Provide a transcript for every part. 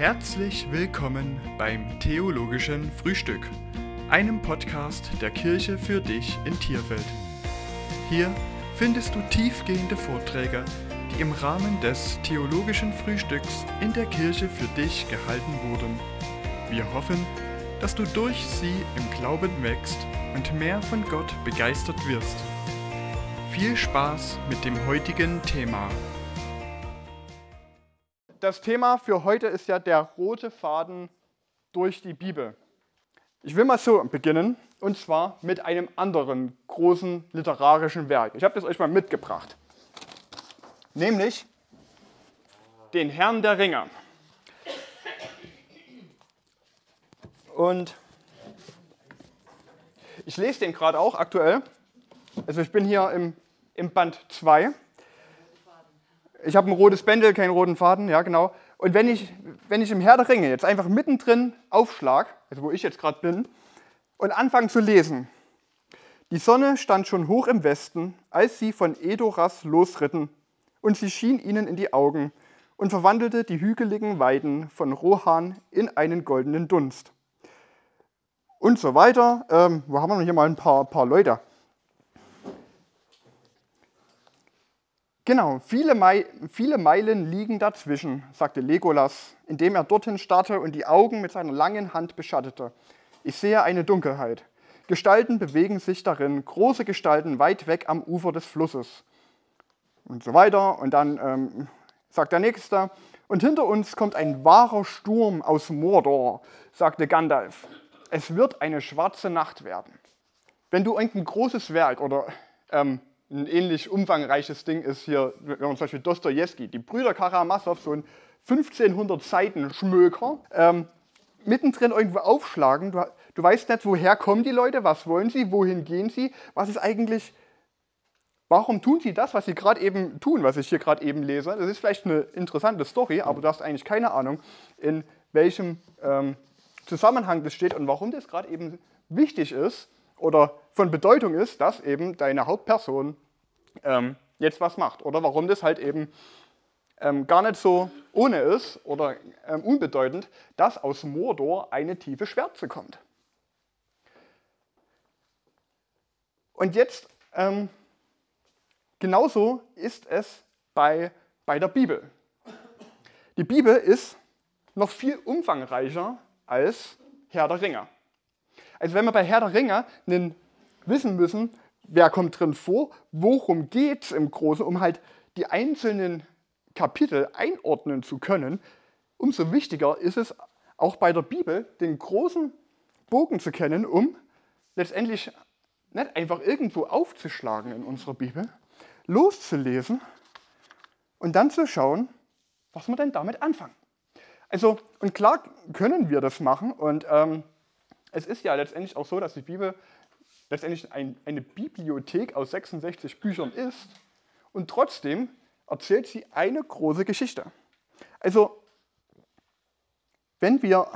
Herzlich willkommen beim Theologischen Frühstück, einem Podcast der Kirche für dich in Tierfeld. Hier findest du tiefgehende Vorträge, die im Rahmen des Theologischen Frühstücks in der Kirche für dich gehalten wurden. Wir hoffen, dass du durch sie im Glauben wächst und mehr von Gott begeistert wirst. Viel Spaß mit dem heutigen Thema. Das Thema für heute ist ja der rote Faden durch die Bibel. Ich will mal so beginnen, und zwar mit einem anderen großen literarischen Werk. Ich habe das euch mal mitgebracht, nämlich den Herrn der Ringe. Und ich lese den gerade auch aktuell. Also ich bin hier im, im Band 2 ich habe ein rotes Bändel, keinen roten Faden, ja genau. Und wenn ich, wenn ich im Herr der Ringe jetzt einfach mittendrin aufschlag, also wo ich jetzt gerade bin, und anfange zu lesen, die Sonne stand schon hoch im Westen, als sie von Edoras losritten, und sie schien ihnen in die Augen und verwandelte die hügeligen Weiden von Rohan in einen goldenen Dunst. Und so weiter. Ähm, wo haben wir hier mal ein paar, paar Leute? Genau, viele, Mei viele Meilen liegen dazwischen, sagte Legolas, indem er dorthin starrte und die Augen mit seiner langen Hand beschattete. Ich sehe eine Dunkelheit. Gestalten bewegen sich darin, große Gestalten weit weg am Ufer des Flusses. Und so weiter. Und dann ähm, sagt der Nächste, und hinter uns kommt ein wahrer Sturm aus Mordor, sagte Gandalf. Es wird eine schwarze Nacht werden. Wenn du irgendein großes Werk oder ähm, ein ähnlich umfangreiches Ding ist hier, wenn man zum Beispiel Dostoevsky, die Brüder Karamasow, so ein 1500 Seiten Schmöker, ähm, mittendrin irgendwo aufschlagen. Du, du weißt nicht, woher kommen die Leute, was wollen sie, wohin gehen sie, was ist eigentlich, warum tun sie das, was sie gerade eben tun, was ich hier gerade eben lese. Das ist vielleicht eine interessante Story, aber du hast eigentlich keine Ahnung, in welchem ähm, Zusammenhang das steht und warum das gerade eben wichtig ist oder von Bedeutung ist, dass eben deine Hauptperson ähm, jetzt was macht. Oder warum das halt eben ähm, gar nicht so ohne ist oder ähm, unbedeutend, dass aus Mordor eine tiefe Schwärze kommt. Und jetzt, ähm, genauso ist es bei, bei der Bibel. Die Bibel ist noch viel umfangreicher als Herr der Ringe. Also wenn wir bei Herr der Ringe wissen müssen, wer kommt drin vor, worum geht es im Großen, um halt die einzelnen Kapitel einordnen zu können, umso wichtiger ist es auch bei der Bibel, den großen Bogen zu kennen, um letztendlich nicht einfach irgendwo aufzuschlagen in unserer Bibel, loszulesen und dann zu schauen, was wir denn damit anfangen. Also, und klar können wir das machen und ähm, es ist ja letztendlich auch so, dass die Bibel letztendlich ein, eine Bibliothek aus 66 Büchern ist und trotzdem erzählt sie eine große Geschichte. Also, wenn wir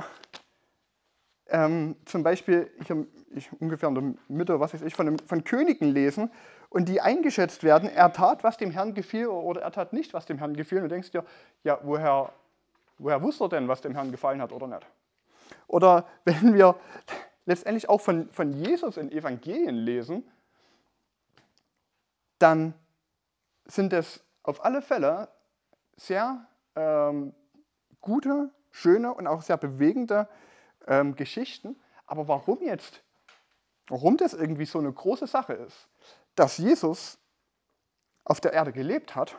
ähm, zum Beispiel hier ich, ungefähr in der Mitte, was weiß ich, von, von Königen lesen und die eingeschätzt werden, er tat, was dem Herrn gefiel oder er tat nicht, was dem Herrn gefiel, und du denkst dir, ja, woher, woher wusste er denn, was dem Herrn gefallen hat oder nicht? Oder wenn wir letztendlich auch von, von Jesus in Evangelien lesen, dann sind es auf alle Fälle sehr ähm, gute, schöne und auch sehr bewegende ähm, Geschichten. Aber warum jetzt, warum das irgendwie so eine große Sache ist, dass Jesus auf der Erde gelebt hat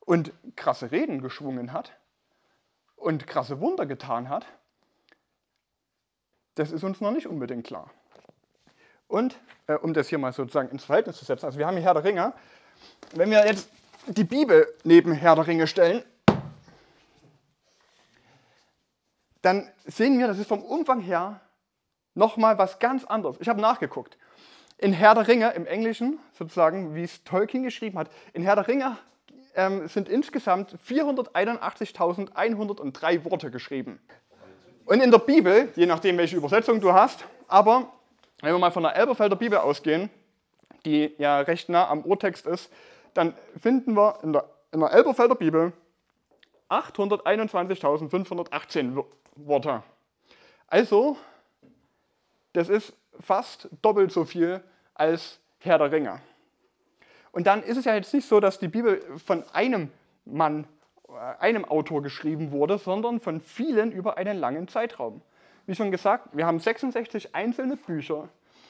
und krasse Reden geschwungen hat und krasse Wunder getan hat, das ist uns noch nicht unbedingt klar. Und äh, um das hier mal sozusagen ins Verhältnis zu setzen, also wir haben hier Herr der Ringe. Wenn wir jetzt die Bibel neben Herr der Ringe stellen, dann sehen wir, das ist vom Umfang her nochmal was ganz anderes. Ich habe nachgeguckt. In Herr der Ringe, im Englischen sozusagen, wie es Tolkien geschrieben hat, in Herr der Ringe ähm, sind insgesamt 481.103 Worte geschrieben. Und in der Bibel, je nachdem, welche Übersetzung du hast, aber wenn wir mal von der Elberfelder Bibel ausgehen, die ja recht nah am Urtext ist, dann finden wir in der, in der Elberfelder Bibel 821.518 Worte. Also, das ist fast doppelt so viel als Herr der Ringe. Und dann ist es ja jetzt nicht so, dass die Bibel von einem Mann, einem Autor geschrieben wurde, sondern von vielen über einen langen Zeitraum. Wie schon gesagt, wir haben 66 einzelne Bücher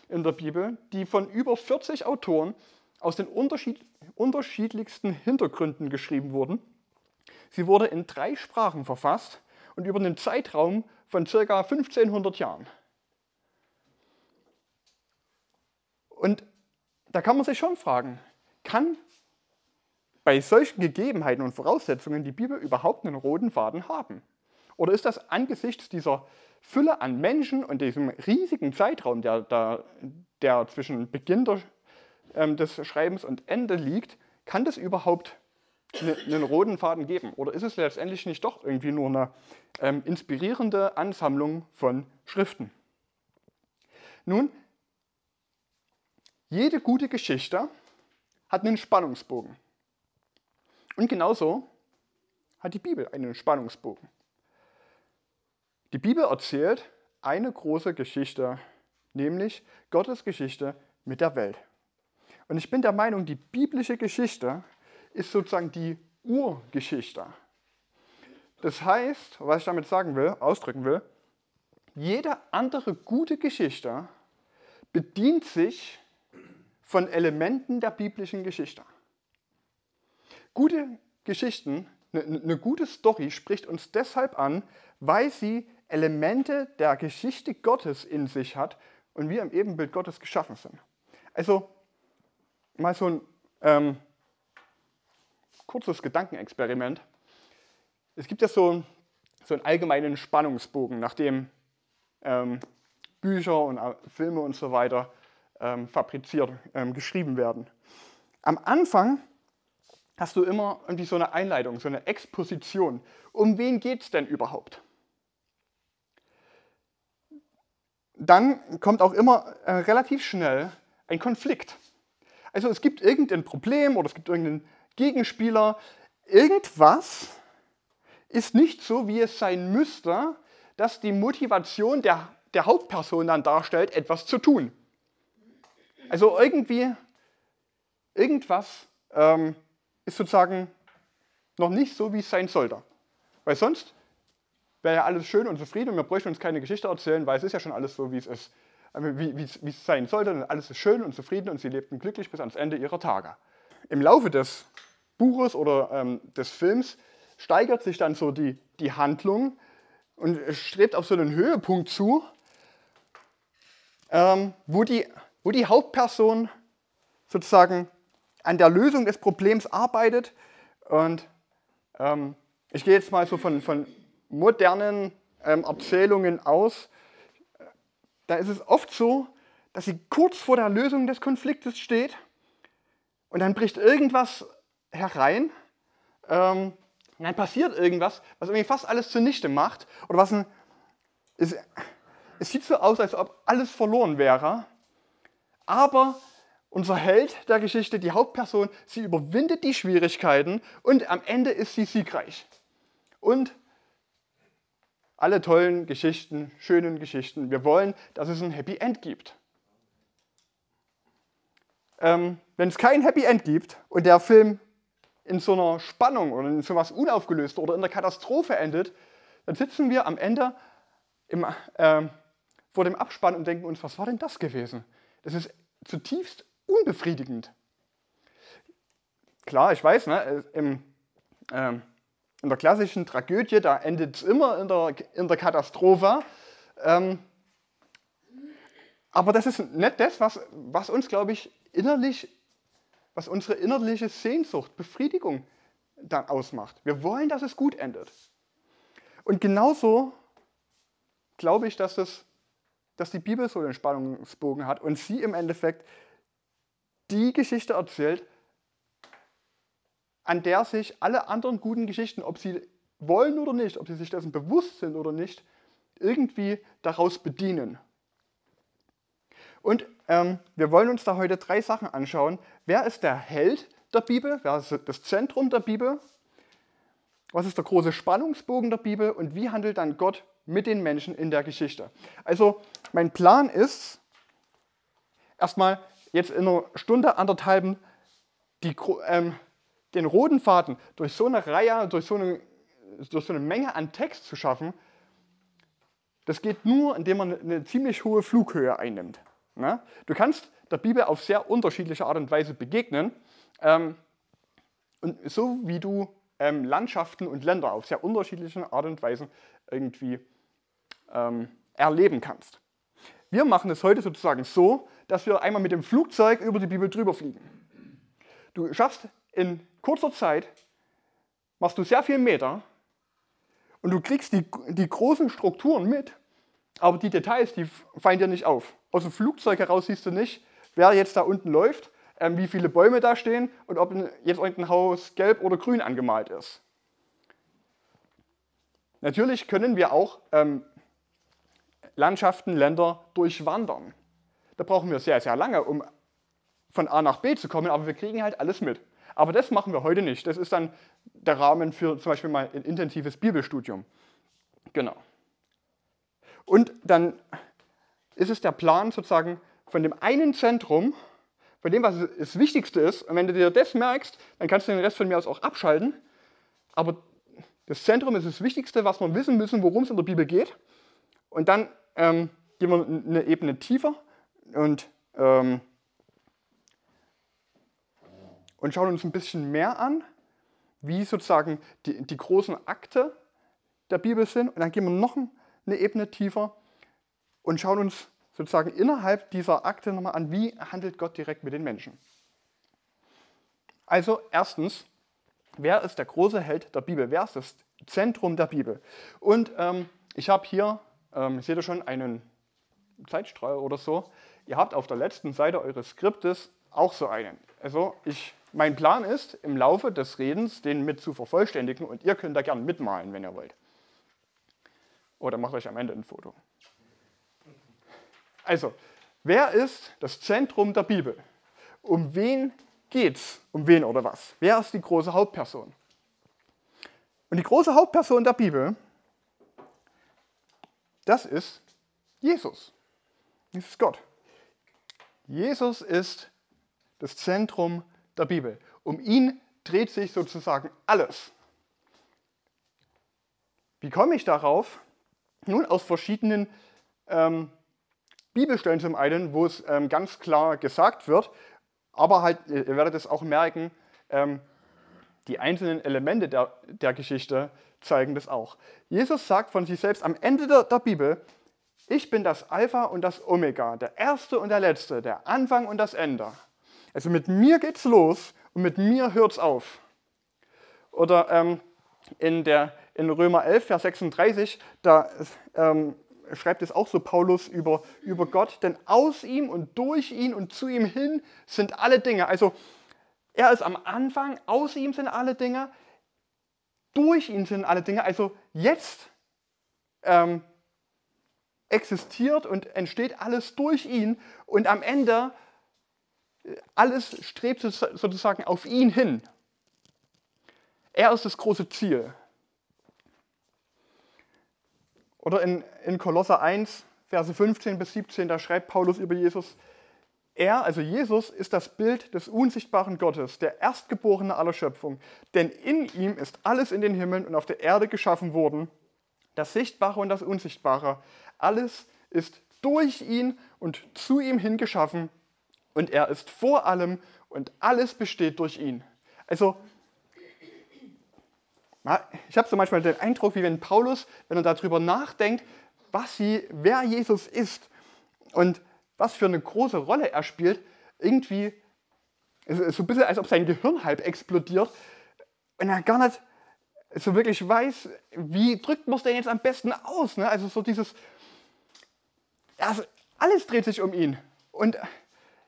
in der Bibel, die von über 40 Autoren aus den unterschied unterschiedlichsten Hintergründen geschrieben wurden. Sie wurde in drei Sprachen verfasst und über einen Zeitraum von ca. 1500 Jahren. Und da kann man sich schon fragen, kann bei solchen Gegebenheiten und Voraussetzungen die Bibel überhaupt einen roten Faden haben? Oder ist das angesichts dieser Fülle an Menschen und diesem riesigen Zeitraum, der, der, der zwischen Beginn der, ähm, des Schreibens und Ende liegt, kann das überhaupt eine, einen roten Faden geben? Oder ist es letztendlich nicht doch irgendwie nur eine ähm, inspirierende Ansammlung von Schriften? Nun, jede gute Geschichte hat einen Spannungsbogen. Und genauso hat die Bibel einen Spannungsbogen. Die Bibel erzählt eine große Geschichte, nämlich Gottes Geschichte mit der Welt. Und ich bin der Meinung, die biblische Geschichte ist sozusagen die Urgeschichte. Das heißt, was ich damit sagen will, ausdrücken will, jede andere gute Geschichte bedient sich von Elementen der biblischen Geschichte. Gute Geschichten, eine, eine gute Story spricht uns deshalb an, weil sie Elemente der Geschichte Gottes in sich hat und wir im Ebenbild Gottes geschaffen sind. Also mal so ein ähm, kurzes Gedankenexperiment. Es gibt ja so, so einen allgemeinen Spannungsbogen, nachdem ähm, Bücher und äh, Filme und so weiter ähm, fabriziert, ähm, geschrieben werden. Am Anfang hast du immer irgendwie so eine Einleitung, so eine Exposition. Um wen geht es denn überhaupt? Dann kommt auch immer äh, relativ schnell ein Konflikt. Also es gibt irgendein Problem oder es gibt irgendeinen Gegenspieler. Irgendwas ist nicht so, wie es sein müsste, dass die Motivation der, der Hauptperson dann darstellt, etwas zu tun. Also irgendwie, irgendwas ähm, ist sozusagen noch nicht so, wie es sein sollte. Weil sonst wäre ja alles schön und zufrieden und wir bräuchten uns keine Geschichte erzählen, weil es ist ja schon alles so, wie es ist. Wie, wie, wie es sein sollte. Und alles ist schön und zufrieden und sie lebten glücklich bis ans Ende ihrer Tage. Im Laufe des Buches oder ähm, des Films steigert sich dann so die, die Handlung und strebt auf so einen Höhepunkt zu, ähm, wo die wo die Hauptperson sozusagen an der Lösung des Problems arbeitet. Und ähm, ich gehe jetzt mal so von, von modernen ähm, Erzählungen aus. Da ist es oft so, dass sie kurz vor der Lösung des Konfliktes steht und dann bricht irgendwas herein. Ähm, und dann passiert irgendwas, was irgendwie fast alles zunichte macht. Oder was ein. Es, es sieht so aus, als ob alles verloren wäre. Aber unser Held der Geschichte, die Hauptperson, sie überwindet die Schwierigkeiten und am Ende ist sie siegreich. Und alle tollen Geschichten, schönen Geschichten, wir wollen, dass es ein Happy End gibt. Ähm, wenn es kein Happy End gibt und der Film in so einer Spannung oder in so etwas Unaufgelöst oder in der Katastrophe endet, dann sitzen wir am Ende im, äh, vor dem Abspann und denken uns, was war denn das gewesen? Das ist zutiefst unbefriedigend. Klar, ich weiß, ne, im, ähm, in der klassischen Tragödie, da endet es immer in der, in der Katastrophe. Ähm, aber das ist nicht das, was, was uns, glaube ich, innerlich, was unsere innerliche Sehnsucht, Befriedigung dann ausmacht. Wir wollen, dass es gut endet. Und genauso glaube ich, dass das dass die Bibel so einen Spannungsbogen hat und sie im Endeffekt die Geschichte erzählt, an der sich alle anderen guten Geschichten, ob sie wollen oder nicht, ob sie sich dessen bewusst sind oder nicht, irgendwie daraus bedienen. Und ähm, wir wollen uns da heute drei Sachen anschauen. Wer ist der Held der Bibel? Wer ist das Zentrum der Bibel? Was ist der große Spannungsbogen der Bibel und wie handelt dann Gott mit den Menschen in der Geschichte? Also mein Plan ist, erstmal jetzt in einer Stunde, anderthalben, die, ähm, den roten Faden durch so eine Reihe, durch so eine, durch so eine Menge an Text zu schaffen, das geht nur, indem man eine ziemlich hohe Flughöhe einnimmt. Ne? Du kannst der Bibel auf sehr unterschiedliche Art und Weise begegnen. Ähm, und so wie du ähm, Landschaften und Länder auf sehr unterschiedliche Art und Weise irgendwie ähm, erleben kannst. Wir machen es heute sozusagen so, dass wir einmal mit dem Flugzeug über die Bibel drüber fliegen. Du schaffst in kurzer Zeit, machst du sehr viel Meter und du kriegst die, die großen Strukturen mit, aber die Details, die fallen dir nicht auf. Aus dem Flugzeug heraus siehst du nicht, wer jetzt da unten läuft, ähm, wie viele Bäume da stehen und ob jetzt irgendein Haus gelb oder grün angemalt ist. Natürlich können wir auch ähm, Landschaften, Länder durchwandern. Da brauchen wir sehr, sehr lange, um von A nach B zu kommen, aber wir kriegen halt alles mit. Aber das machen wir heute nicht. Das ist dann der Rahmen für zum Beispiel mal ein intensives Bibelstudium. Genau. Und dann ist es der Plan sozusagen von dem einen Zentrum, von dem, was das Wichtigste ist. Und wenn du dir das merkst, dann kannst du den Rest von mir aus auch abschalten. Aber das Zentrum ist das Wichtigste, was wir wissen müssen, worum es in der Bibel geht. Und dann ähm, gehen wir eine Ebene tiefer und ähm, und schauen uns ein bisschen mehr an, wie sozusagen die, die großen Akte der Bibel sind. Und dann gehen wir noch eine Ebene tiefer und schauen uns sozusagen innerhalb dieser Akte nochmal an, wie handelt Gott direkt mit den Menschen. Also erstens, wer ist der große Held der Bibel? Wer ist das Zentrum der Bibel? Und ähm, ich habe hier, ähm, seht ihr schon, einen Zeitstrahl oder so. Ihr habt auf der letzten Seite eures Skriptes auch so einen. Also ich mein Plan ist, im Laufe des Redens den mit zu vervollständigen und ihr könnt da gerne mitmalen, wenn ihr wollt. Oder macht euch am Ende ein Foto. Also, wer ist das Zentrum der Bibel? Um wen geht's? Um wen oder was? Wer ist die große Hauptperson? Und die große Hauptperson der Bibel, das ist Jesus. Das ist Gott. Jesus ist das Zentrum der Bibel. Um ihn dreht sich sozusagen alles. Wie komme ich darauf? Nun, aus verschiedenen ähm, Bibelstellen zum einen, wo es ähm, ganz klar gesagt wird, aber halt, ihr werdet es auch merken, ähm, die einzelnen Elemente der, der Geschichte zeigen das auch. Jesus sagt von sich selbst am Ende der, der Bibel, ich bin das Alpha und das Omega, der Erste und der Letzte, der Anfang und das Ende. Also mit mir geht's los und mit mir hört's auf. Oder ähm, in, der, in Römer 11, Vers 36, da ähm, schreibt es auch so Paulus über, über Gott, denn aus ihm und durch ihn und zu ihm hin sind alle Dinge. Also er ist am Anfang, aus ihm sind alle Dinge, durch ihn sind alle Dinge. Also jetzt ähm, existiert und entsteht alles durch ihn und am Ende alles strebt sozusagen auf ihn hin. Er ist das große Ziel. Oder in, in Kolosser 1, Verse 15 bis 17, da schreibt Paulus über Jesus, er, also Jesus, ist das Bild des unsichtbaren Gottes, der Erstgeborene aller Schöpfung. Denn in ihm ist alles in den Himmeln und auf der Erde geschaffen worden, das Sichtbare und das Unsichtbare. Alles ist durch ihn und zu ihm hin geschaffen und er ist vor allem und alles besteht durch ihn. Also, ich habe so manchmal den Eindruck, wie wenn Paulus, wenn er darüber nachdenkt, was sie, wer Jesus ist und was für eine große Rolle er spielt, irgendwie es ist so ein bisschen, als ob sein Gehirn halb explodiert und er gar nicht so wirklich weiß, wie drückt man es denn jetzt am besten aus. Ne? Also so dieses, also alles dreht sich um ihn. Und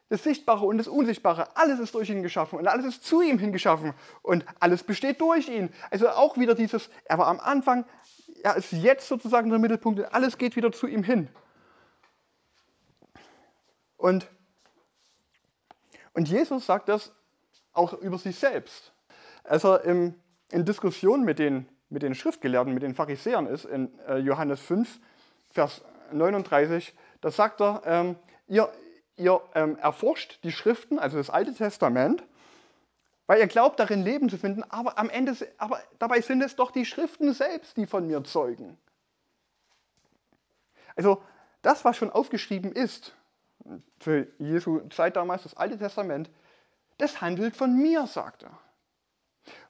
das Sichtbare und das Unsichtbare, alles ist durch ihn geschaffen und alles ist zu ihm hingeschaffen und alles besteht durch ihn. Also auch wieder dieses, er war am Anfang, er ist jetzt sozusagen der Mittelpunkt und alles geht wieder zu ihm hin. Und, und Jesus sagt das auch über sich selbst. Als er im, in Diskussionen mit den mit den Schriftgelehrten, mit den Pharisäern ist, in äh, Johannes 5, Vers 39, da sagt er, ähm, ihr, ihr ähm, erforscht die Schriften, also das Alte Testament, weil ihr glaubt, darin Leben zu finden, aber am Ende, aber dabei sind es doch die Schriften selbst, die von mir zeugen. Also das, was schon aufgeschrieben ist, für Jesu Zeit damals, das Alte Testament, das handelt von mir, sagt er.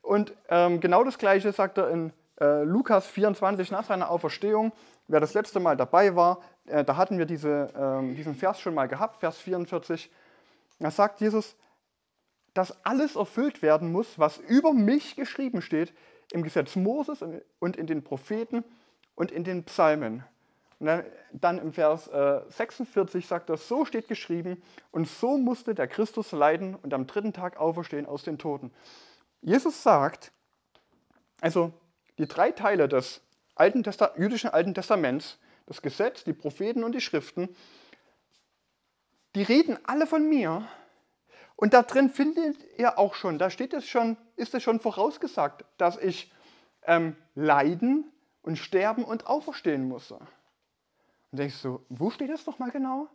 Und ähm, genau das Gleiche sagt er in äh, Lukas 24 nach seiner Auferstehung. Wer das letzte Mal dabei war, äh, da hatten wir diese, äh, diesen Vers schon mal gehabt, Vers 44. Da sagt Jesus, dass alles erfüllt werden muss, was über mich geschrieben steht im Gesetz Moses und in den Propheten und in den Psalmen. Und dann, im Vers äh, 46 sagt er, so steht geschrieben, und so musste der Christus leiden und am dritten Tag auferstehen aus den Toten. Jesus sagt, also die drei Teile des Alten jüdischen Alten Testaments, das Gesetz, die Propheten und die Schriften, die reden alle von mir. Und da drin findet ihr auch schon, da steht es schon, ist es schon vorausgesagt, dass ich ähm, leiden und sterben und auferstehen muss. Und denkst du, wo steht das doch mal genau?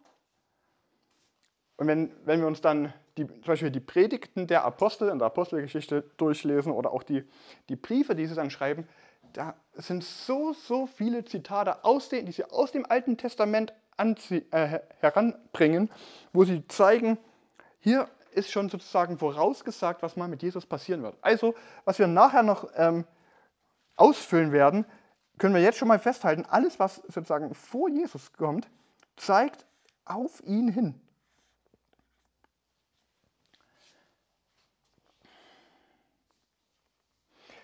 Und wenn, wenn wir uns dann die, zum Beispiel die Predigten der Apostel in der Apostelgeschichte durchlesen oder auch die, die Briefe, die sie dann schreiben, da sind so, so viele Zitate, aus den, die sie aus dem Alten Testament anzie, äh, heranbringen, wo sie zeigen, hier ist schon sozusagen vorausgesagt, was mal mit Jesus passieren wird. Also, was wir nachher noch ähm, ausfüllen werden, können wir jetzt schon mal festhalten, alles, was sozusagen vor Jesus kommt, zeigt auf ihn hin.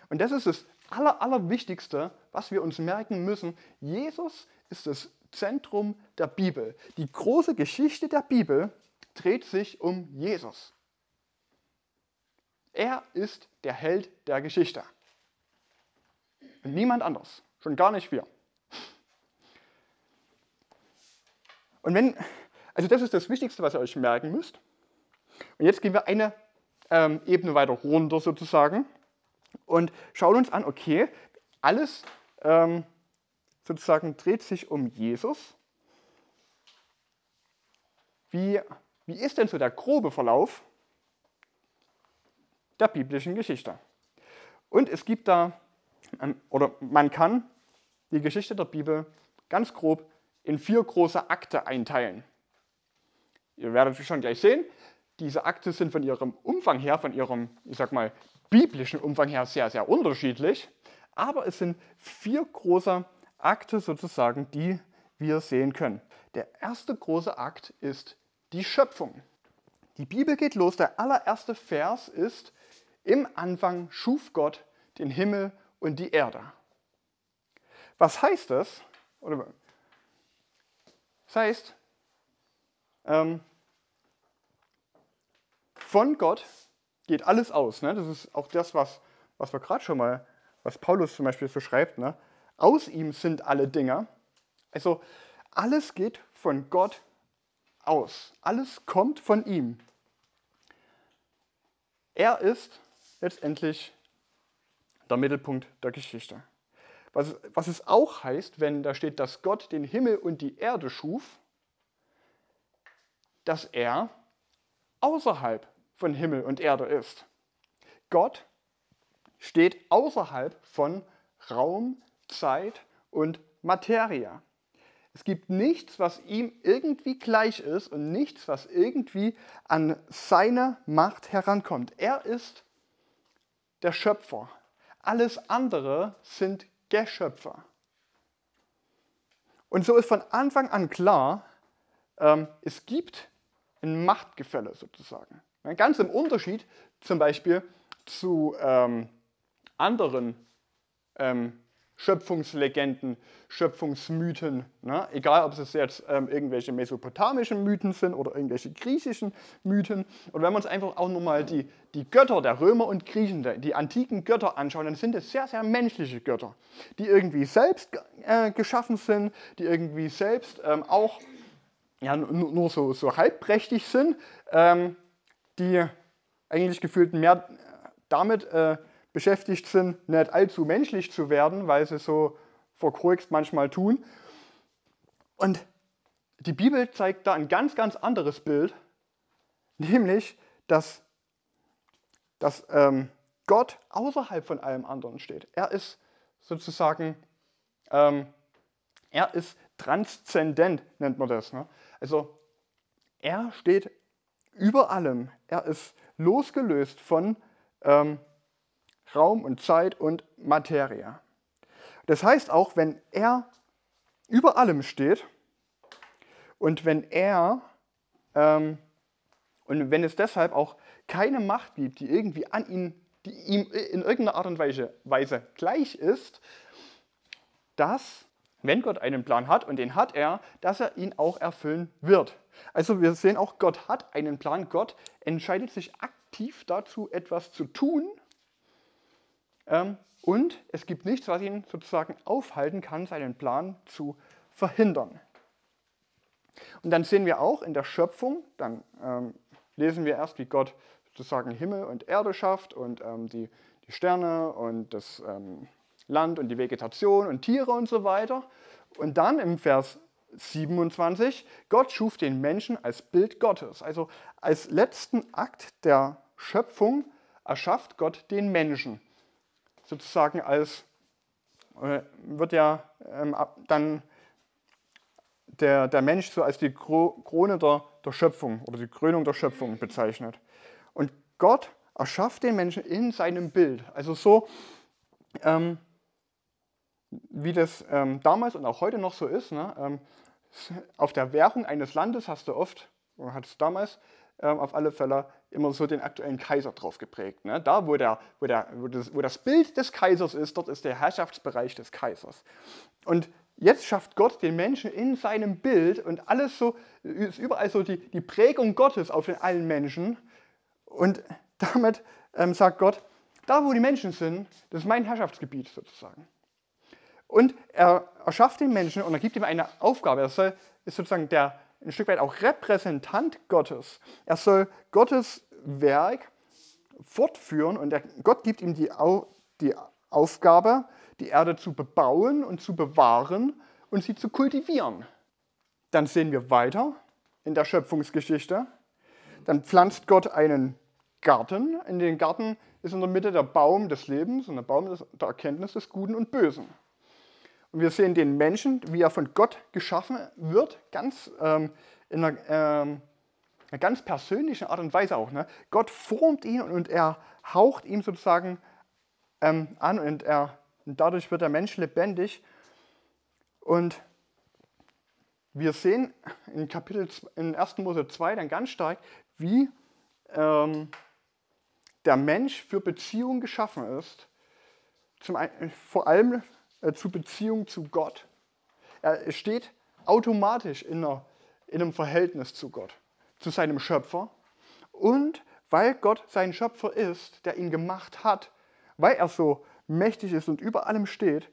Und das ist das Aller, Allerwichtigste, was wir uns merken müssen. Jesus ist das Zentrum der Bibel. Die große Geschichte der Bibel dreht sich um Jesus. Er ist der Held der Geschichte. Und niemand anders. Schon gar nicht wir. Und wenn, also das ist das Wichtigste, was ihr euch merken müsst. Und jetzt gehen wir eine ähm, Ebene weiter runter sozusagen und schauen uns an, okay, alles ähm, sozusagen dreht sich um Jesus. Wie, wie ist denn so der grobe Verlauf der biblischen Geschichte? Und es gibt da, ähm, oder man kann die Geschichte der Bibel ganz grob in vier große Akte einteilen. Ihr werdet schon gleich sehen, diese Akte sind von ihrem Umfang her, von ihrem, ich sag mal, biblischen Umfang her sehr, sehr unterschiedlich. Aber es sind vier große Akte sozusagen, die wir sehen können. Der erste große Akt ist die Schöpfung. Die Bibel geht los. Der allererste Vers ist, im Anfang schuf Gott den Himmel und die Erde. Was heißt das? Das heißt, ähm, von Gott geht alles aus. Ne? Das ist auch das, was, was wir gerade schon mal, was Paulus zum Beispiel so schreibt. Ne? Aus ihm sind alle Dinge. Also alles geht von Gott aus. Alles kommt von ihm. Er ist letztendlich der Mittelpunkt der Geschichte. Was, was es auch heißt, wenn da steht, dass Gott den Himmel und die Erde schuf, dass er außerhalb von Himmel und Erde ist. Gott steht außerhalb von Raum, Zeit und Materie. Es gibt nichts, was ihm irgendwie gleich ist und nichts, was irgendwie an seine Macht herankommt. Er ist der Schöpfer. Alles andere sind Geschöpfe. Und so ist von Anfang an klar, ähm, es gibt ein Machtgefälle sozusagen. Ganz im Unterschied zum Beispiel zu ähm, anderen ähm, Schöpfungslegenden, Schöpfungsmythen. Ne? Egal, ob es jetzt ähm, irgendwelche mesopotamischen Mythen sind oder irgendwelche griechischen Mythen. Und wenn wir uns einfach auch nochmal die, die Götter der Römer und Griechen, die antiken Götter anschauen, dann sind es sehr, sehr menschliche Götter, die irgendwie selbst äh, geschaffen sind, die irgendwie selbst ähm, auch ja, nur so, so halbprächtig sind. Ähm, die eigentlich gefühlt mehr damit äh, beschäftigt sind, nicht allzu menschlich zu werden, weil sie so verkreuxt manchmal tun. Und die Bibel zeigt da ein ganz, ganz anderes Bild, nämlich, dass, dass ähm, Gott außerhalb von allem anderen steht. Er ist sozusagen, ähm, er ist transzendent, nennt man das. Ne? Also er steht über allem. Er ist losgelöst von ähm, Raum und Zeit und Materie. Das heißt auch, wenn er über allem steht und wenn er ähm, und wenn es deshalb auch keine Macht gibt, die irgendwie an ihn, die ihm in irgendeiner Art und Weise, Weise gleich ist, dass, wenn Gott einen Plan hat, und den hat er, dass er ihn auch erfüllen wird. Also wir sehen auch, Gott hat einen Plan. Gott entscheidet sich aktiv dazu, etwas zu tun. Ähm, und es gibt nichts, was ihn sozusagen aufhalten kann, seinen Plan zu verhindern. Und dann sehen wir auch in der Schöpfung, dann ähm, lesen wir erst, wie Gott sozusagen Himmel und Erde schafft und ähm, die, die, Sterne und das ähm, Land und die Vegetation und Tiere und so weiter. Und dann im Vers 27, Gott schuf den Menschen als Bild Gottes. Also als letzten Akt der Schöpfung erschafft Gott den Menschen. Sozusagen als, äh, wird ja ähm, dann der, der Mensch so als die Krone der, der Schöpfung oder die Krönung der Schöpfung bezeichnet. Und Gott erschafft den Menschen in seinem Bild. Also so, ähm, wie das ähm, damals und auch heute noch so ist. Ne? Ähm, auf der Währung eines Landes hast du oft, oder hat es damals ähm, auf alle Fälle immer so den aktuellen Kaiser drauf geprägt. Ne? Da, wo, der, wo, der, wo, das, wo das Bild des Kaisers ist, dort ist der Herrschaftsbereich des Kaisers. Und Jetzt schafft Gott den Menschen in seinem Bild und alles so, ist überall so die, die Prägung Gottes auf den allen Menschen. Und damit ähm, sagt Gott, da wo die Menschen sind, das ist mein Herrschaftsgebiet sozusagen. Und er erschafft den Menschen und er gibt ihm eine Aufgabe. Er soll, ist sozusagen der, ein Stück weit auch Repräsentant Gottes. Er soll Gottes Werk fortführen und er, Gott gibt ihm die, die Aufgabe, die Erde zu bebauen und zu bewahren und sie zu kultivieren. Dann sehen wir weiter in der Schöpfungsgeschichte. Dann pflanzt Gott einen Garten. In den Garten ist in der Mitte der Baum des Lebens und der Baum der Erkenntnis des Guten und Bösen. Und wir sehen den Menschen, wie er von Gott geschaffen wird, ganz ähm, in einer, ähm, einer, ganz persönlichen Art und Weise auch. Ne? Gott formt ihn und er haucht ihm sozusagen ähm, an und er und dadurch wird der Mensch lebendig. Und wir sehen in Kapitel in 1. Mose 2 dann ganz stark, wie ähm, der Mensch für Beziehung geschaffen ist. Zum, vor allem äh, zu Beziehung zu Gott. Er steht automatisch in, einer, in einem Verhältnis zu Gott, zu seinem Schöpfer. Und weil Gott sein Schöpfer ist, der ihn gemacht hat, weil er so mächtig ist und über allem steht,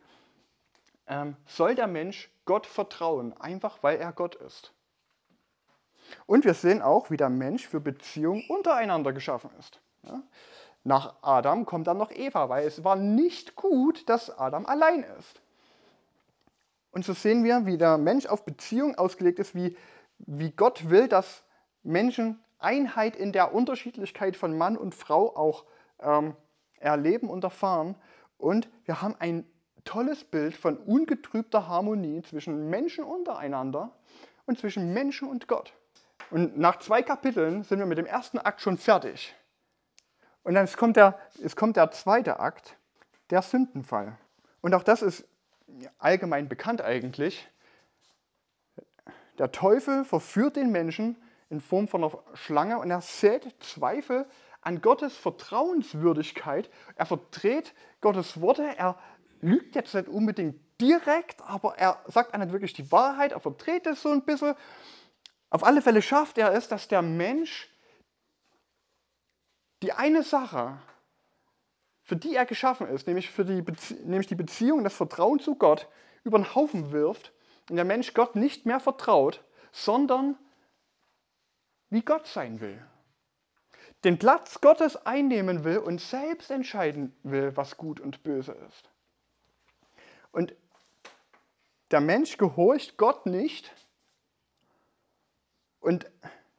ähm, soll der Mensch Gott vertrauen, einfach weil er Gott ist. Und wir sehen auch, wie der Mensch für Beziehungen untereinander geschaffen ist. Ja? Nach Adam kommt dann noch Eva, weil es war nicht gut, dass Adam allein ist. Und so sehen wir, wie der Mensch auf Beziehung ausgelegt ist, wie, wie Gott will, dass Menschen Einheit in der Unterschiedlichkeit von Mann und Frau auch ähm, erleben und erfahren. Und wir haben ein tolles Bild von ungetrübter Harmonie zwischen Menschen untereinander und zwischen Menschen und Gott. Und nach zwei Kapiteln sind wir mit dem ersten Akt schon fertig. Und dann kommt der, es kommt der zweite Akt, der Sündenfall. Und auch das ist allgemein bekannt eigentlich. Der Teufel verführt den Menschen in Form von einer Schlange und er sät Zweifel an Gottes Vertrauenswürdigkeit. Er verdreht Gottes Worte. Er lügt jetzt nicht unbedingt direkt, aber er sagt nicht wirklich die Wahrheit. Er verdreht es so ein bisschen. Auf alle Fälle schafft er es, dass der Mensch die eine Sache, für die er geschaffen ist, nämlich, für die, nämlich die Beziehung, das Vertrauen zu Gott, über den Haufen wirft und der Mensch Gott nicht mehr vertraut, sondern wie Gott sein will. den Platz Gottes einnehmen will und selbst entscheiden will, was gut und böse ist. Und der Mensch gehorcht Gott nicht und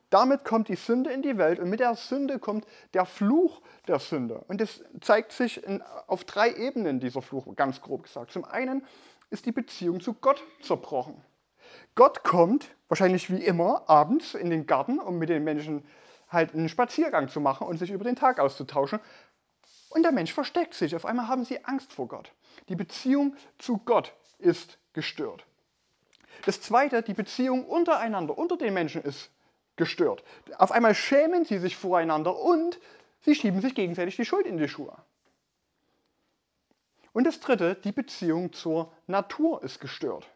damit kommt die Sünde in die Welt und mit der Sünde kommt der Fluch der Sünde. Und es zeigt sich in, auf drei Ebenen, dieser Fluch, ganz grob gesagt. Zum einen ist die Beziehung zu Gott zerbrochen. Gott kommt, wahrscheinlich wie immer, abends in den Garten, um mit den Menschen halt einen Spaziergang zu machen und sich über den Tag auszutauschen. Und der Mensch versteckt sich. Auf einmal haben sie Angst vor Gott. Die Beziehung zu Gott ist gestört. Das zweite, die Beziehung untereinander, unter den Menschen ist gestört. Auf einmal schämen sie sich voreinander und sie schieben sich gegenseitig die Schuld in die Schuhe. Und das dritte, die Beziehung zur Natur ist gestört.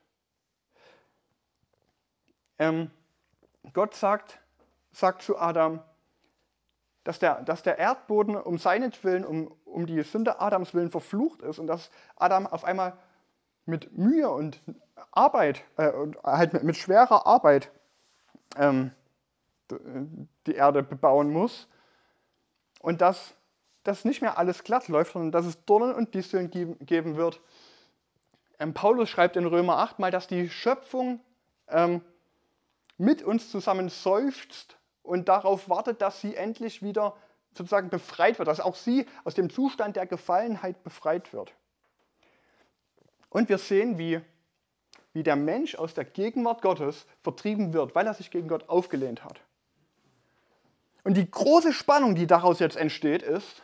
Ähm, Gott sagt, sagt zu Adam, dass der, dass der Erdboden um seinetwillen, um, um die Sünde Adams willen verflucht ist und dass Adam auf einmal mit Mühe und Arbeit, äh, halt mit, mit, schwerer Arbeit ähm, die Erde bebauen muss und dass das nicht mehr alles glatt läuft, sondern dass es Dornen und Disteln geben wird. Ähm, Paulus schreibt in Römer 8 mal, dass die Schöpfung ähm, mit uns zusammen seufzt und darauf wartet, dass sie endlich wieder sozusagen befreit wird, dass auch sie aus dem Zustand der Gefallenheit befreit wird. Und wir sehen, wie, wie der Mensch aus der Gegenwart Gottes vertrieben wird, weil er sich gegen Gott aufgelehnt hat. Und die große Spannung, die daraus jetzt entsteht, ist,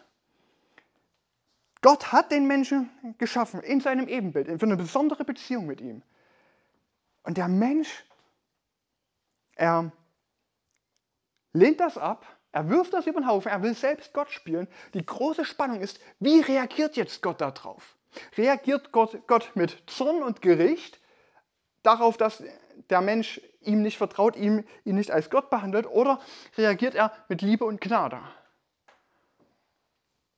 Gott hat den Menschen geschaffen in seinem Ebenbild, für eine besondere Beziehung mit ihm. Und der Mensch, er lehnt das ab, er wirft das über den Haufen, er will selbst Gott spielen. Die große Spannung ist, wie reagiert jetzt Gott darauf? Reagiert Gott, Gott mit Zorn und Gericht darauf, dass der Mensch ihm nicht vertraut, ihm, ihn nicht als Gott behandelt, oder reagiert er mit Liebe und Gnade?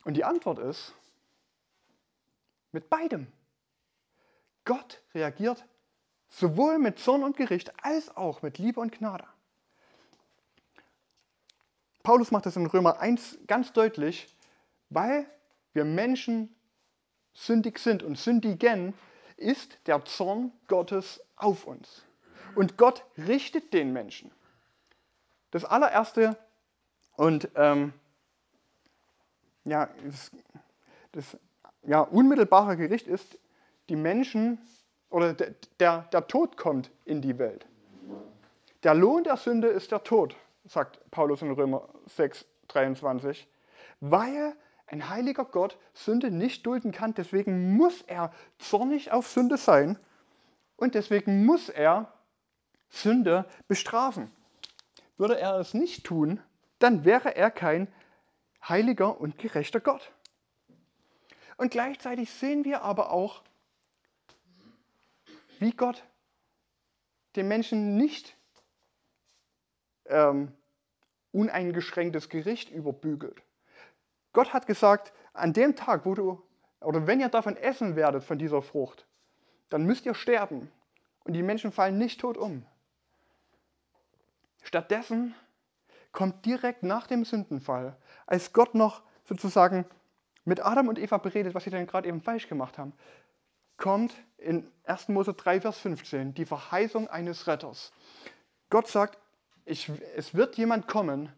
Und die Antwort ist, mit beidem. Gott reagiert sowohl mit Zorn und Gericht als auch mit Liebe und Gnade. Paulus macht das in Römer 1 ganz deutlich, weil wir Menschen sündig sind und sündigen, ist der Zorn Gottes auf uns. Und Gott richtet den Menschen. Das allererste und ähm, ja, das, das ja, unmittelbare Gericht ist, die Menschen oder der, der, der Tod kommt in die Welt. Der Lohn der Sünde ist der Tod, sagt Paulus in Römer 6, 23, weil ein heiliger Gott Sünde nicht dulden kann. Deswegen muss er zornig auf Sünde sein und deswegen muss er Sünde bestrafen. Würde er es nicht tun, dann wäre er kein heiliger und gerechter Gott. Und gleichzeitig sehen wir aber auch, wie Gott den Menschen nicht ähm, uneingeschränktes Gericht überbügelt. Gott hat gesagt, an dem Tag, wo du, oder wenn ihr davon essen werdet, von dieser Frucht, dann müsst ihr sterben. Und die Menschen fallen nicht tot um. Stattdessen kommt direkt nach dem Sündenfall, als Gott noch sozusagen mit Adam und Eva beredet, was sie denn gerade eben falsch gemacht haben, kommt in 1. Mose 3, Vers 15 die Verheißung eines Retters. Gott sagt, ich, es wird jemand kommen,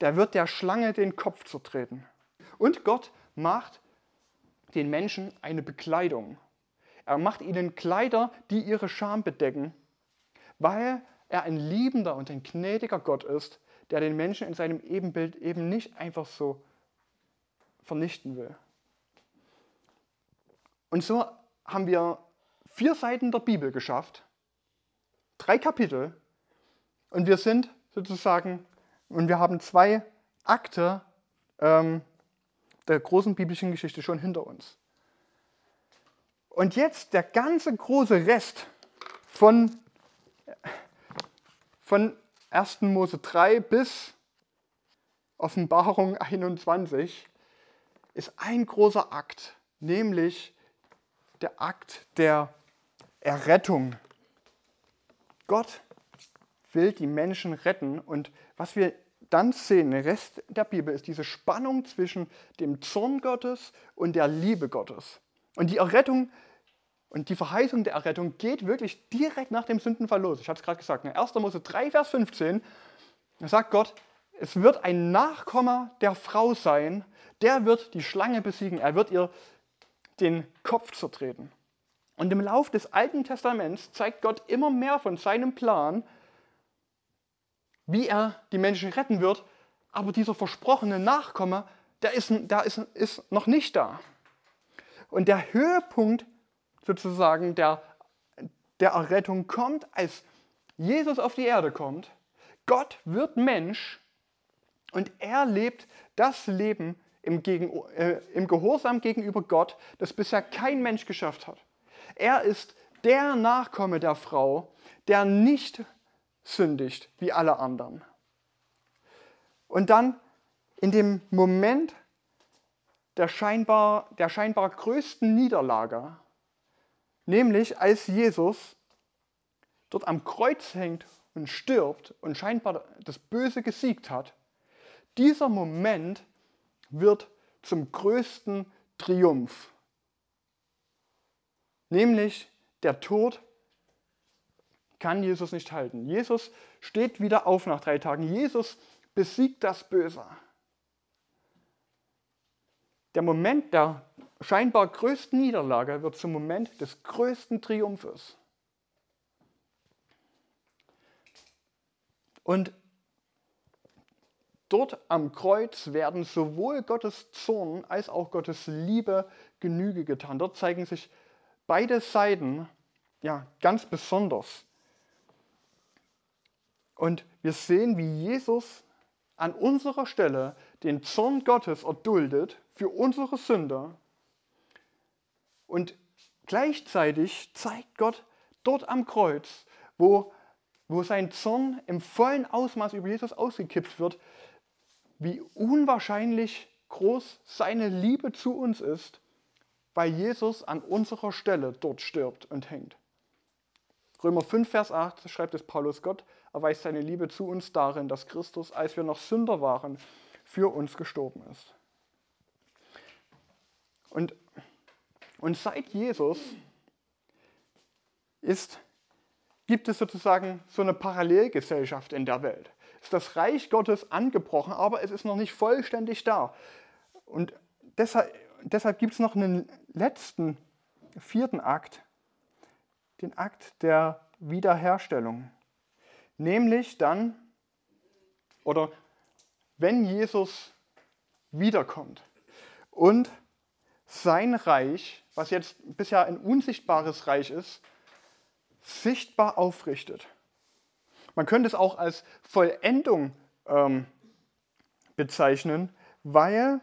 der wird der Schlange den Kopf zertreten. Und Gott macht den Menschen eine Bekleidung. Er macht ihnen Kleider, die ihre Scham bedecken, weil er ein liebender und ein gnädiger Gott ist, der den Menschen in seinem Ebenbild eben nicht einfach so vernichten will. Und so haben wir vier Seiten der Bibel geschafft, drei Kapitel, und wir sind sozusagen, und wir haben zwei Akte ähm, der großen biblischen Geschichte schon hinter uns. Und jetzt der ganze große Rest von von 1. Mose 3 bis Offenbarung 21 ist ein großer Akt, nämlich der Akt der Errettung. Gott will die Menschen retten und was wir dann sehen, der Rest der Bibel ist diese Spannung zwischen dem Zorn Gottes und der Liebe Gottes. Und die Errettung und die Verheißung der Errettung geht wirklich direkt nach dem Sündenfall los. Ich hatte es gerade gesagt, in 1. Mose 3, Vers 15, da sagt Gott, es wird ein Nachkomme der Frau sein, der wird die Schlange besiegen, er wird ihr den Kopf zertreten. Und im Lauf des Alten Testaments zeigt Gott immer mehr von seinem Plan, wie er die Menschen retten wird, aber dieser versprochene Nachkomme, der ist, der ist, ist noch nicht da. Und der Höhepunkt sozusagen der, der Errettung kommt, als Jesus auf die Erde kommt. Gott wird Mensch und er lebt das Leben im, Gegen, äh, im Gehorsam gegenüber Gott, das bisher kein Mensch geschafft hat. Er ist der Nachkomme der Frau, der nicht sündigt wie alle anderen. Und dann in dem Moment der scheinbar, der scheinbar größten Niederlage, nämlich als Jesus dort am Kreuz hängt und stirbt und scheinbar das Böse gesiegt hat, dieser Moment wird zum größten Triumph, nämlich der Tod kann Jesus nicht halten. Jesus steht wieder auf nach drei Tagen. Jesus besiegt das Böse. Der Moment der scheinbar größten Niederlage wird zum Moment des größten Triumphes. Und dort am Kreuz werden sowohl Gottes Zorn als auch Gottes Liebe Genüge getan. Dort zeigen sich beide Seiten ja, ganz besonders. Und wir sehen, wie Jesus an unserer Stelle den Zorn Gottes erduldet für unsere Sünder. Und gleichzeitig zeigt Gott dort am Kreuz, wo, wo sein Zorn im vollen Ausmaß über Jesus ausgekippt wird, wie unwahrscheinlich groß seine Liebe zu uns ist, weil Jesus an unserer Stelle dort stirbt und hängt. Römer 5, Vers 8 schreibt es Paulus Gott, erweist seine Liebe zu uns darin, dass Christus, als wir noch Sünder waren, für uns gestorben ist. Und, und seit Jesus ist, gibt es sozusagen so eine Parallelgesellschaft in der Welt. Ist das Reich Gottes angebrochen, aber es ist noch nicht vollständig da. Und deshalb, deshalb gibt es noch einen letzten, vierten Akt, den Akt der Wiederherstellung. Nämlich dann, oder wenn Jesus wiederkommt und sein Reich, was jetzt bisher ein unsichtbares Reich ist, sichtbar aufrichtet. Man könnte es auch als Vollendung ähm, bezeichnen, weil,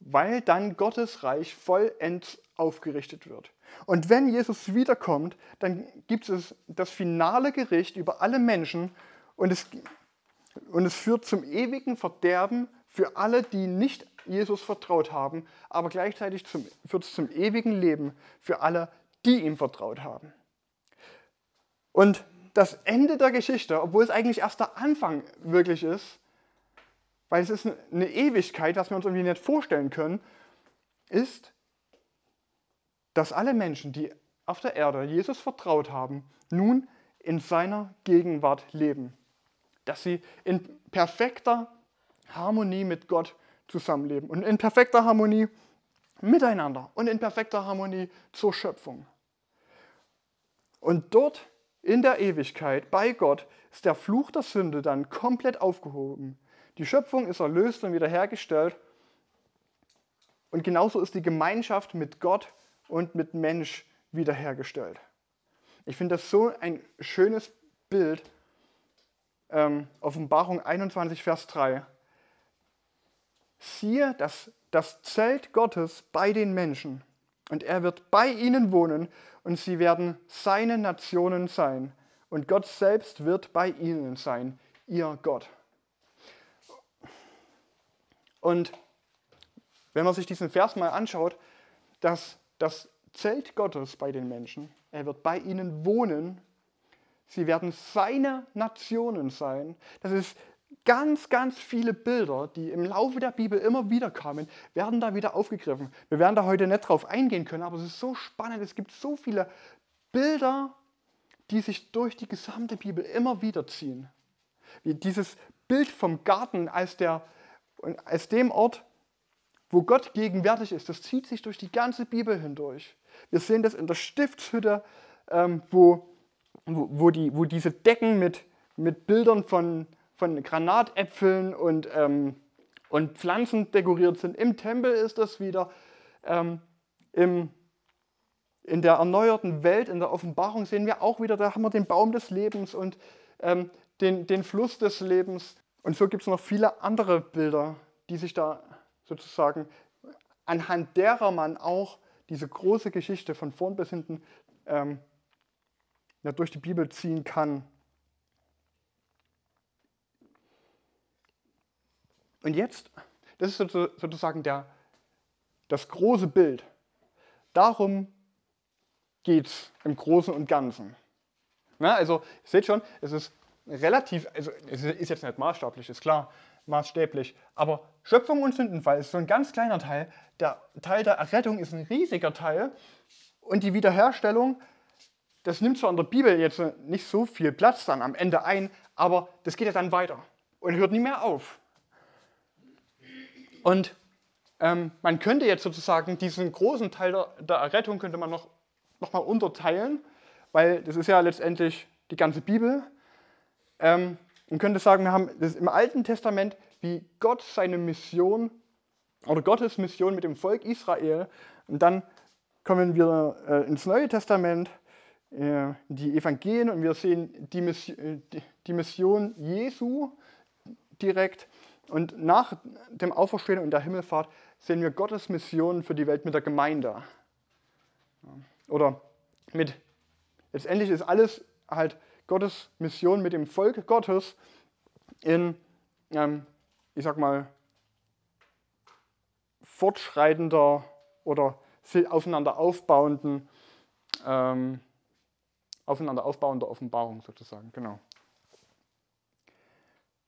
weil dann Gottes Reich vollends aufgerichtet wird. Und wenn Jesus wiederkommt, dann gibt es das finale Gericht über alle Menschen und es, und es führt zum ewigen Verderben für alle, die nicht Jesus vertraut haben, aber gleichzeitig zum, führt es zum ewigen Leben für alle, die ihm vertraut haben. Und das Ende der Geschichte, obwohl es eigentlich erst der Anfang wirklich ist, weil es ist eine Ewigkeit, was wir uns irgendwie nicht vorstellen können, ist, dass alle Menschen, die auf der Erde Jesus vertraut haben, nun in seiner Gegenwart leben. Dass sie in perfekter Harmonie mit Gott zusammenleben und in perfekter Harmonie miteinander und in perfekter Harmonie zur Schöpfung. Und dort in der Ewigkeit bei Gott ist der Fluch der Sünde dann komplett aufgehoben. Die Schöpfung ist erlöst und wiederhergestellt. Und genauso ist die Gemeinschaft mit Gott und mit Mensch wiederhergestellt. Ich finde das so ein schönes Bild. Ähm, Offenbarung 21, Vers 3. Siehe das, das Zelt Gottes bei den Menschen, und er wird bei ihnen wohnen, und sie werden seine Nationen sein, und Gott selbst wird bei ihnen sein, ihr Gott. Und wenn man sich diesen Vers mal anschaut, dass das Zelt Gottes bei den Menschen. Er wird bei ihnen wohnen. Sie werden seine Nationen sein. Das ist ganz, ganz viele Bilder, die im Laufe der Bibel immer wieder kamen, werden da wieder aufgegriffen. Wir werden da heute nicht drauf eingehen können, aber es ist so spannend. Es gibt so viele Bilder, die sich durch die gesamte Bibel immer wieder ziehen. Wie dieses Bild vom Garten als, der, als dem Ort, wo Gott gegenwärtig ist, das zieht sich durch die ganze Bibel hindurch. Wir sehen das in der Stiftshütte, ähm, wo, wo, wo, die, wo diese Decken mit, mit Bildern von, von Granatäpfeln und, ähm, und Pflanzen dekoriert sind. Im Tempel ist das wieder. Ähm, im, in der erneuerten Welt, in der Offenbarung sehen wir auch wieder, da haben wir den Baum des Lebens und ähm, den, den Fluss des Lebens. Und so gibt es noch viele andere Bilder, die sich da sozusagen anhand derer man auch diese große Geschichte von vorn bis hinten ähm, ja, durch die Bibel ziehen kann. Und jetzt, das ist sozusagen der, das große Bild. Darum geht es im Großen und Ganzen. Ja, also, ihr seht schon, es ist relativ, also es ist jetzt nicht maßstablich, ist klar, maßstäblich, aber Schöpfung und Sündenfall ist so ein ganz kleiner Teil. Der Teil der Errettung ist ein riesiger Teil und die Wiederherstellung, das nimmt zwar in der Bibel jetzt nicht so viel Platz dann am Ende ein, aber das geht ja dann weiter und hört nie mehr auf. Und ähm, man könnte jetzt sozusagen diesen großen Teil der, der Errettung könnte man noch, noch mal unterteilen, weil das ist ja letztendlich die ganze Bibel. Ähm, man könnte sagen, wir haben das im Alten Testament, wie Gott seine Mission oder Gottes Mission mit dem Volk Israel. Und dann kommen wir äh, ins Neue Testament, äh, die Evangelien, und wir sehen die Mission, äh, die, die Mission Jesu direkt. Und nach dem Auferstehen und der Himmelfahrt sehen wir Gottes Mission für die Welt mit der Gemeinde. Oder mit, letztendlich ist alles halt Gottes Mission mit dem Volk Gottes in, ähm, ich sag mal, fortschreitender oder aufeinander aufbauenden, ähm, aufeinander aufbauender Offenbarung sozusagen, genau.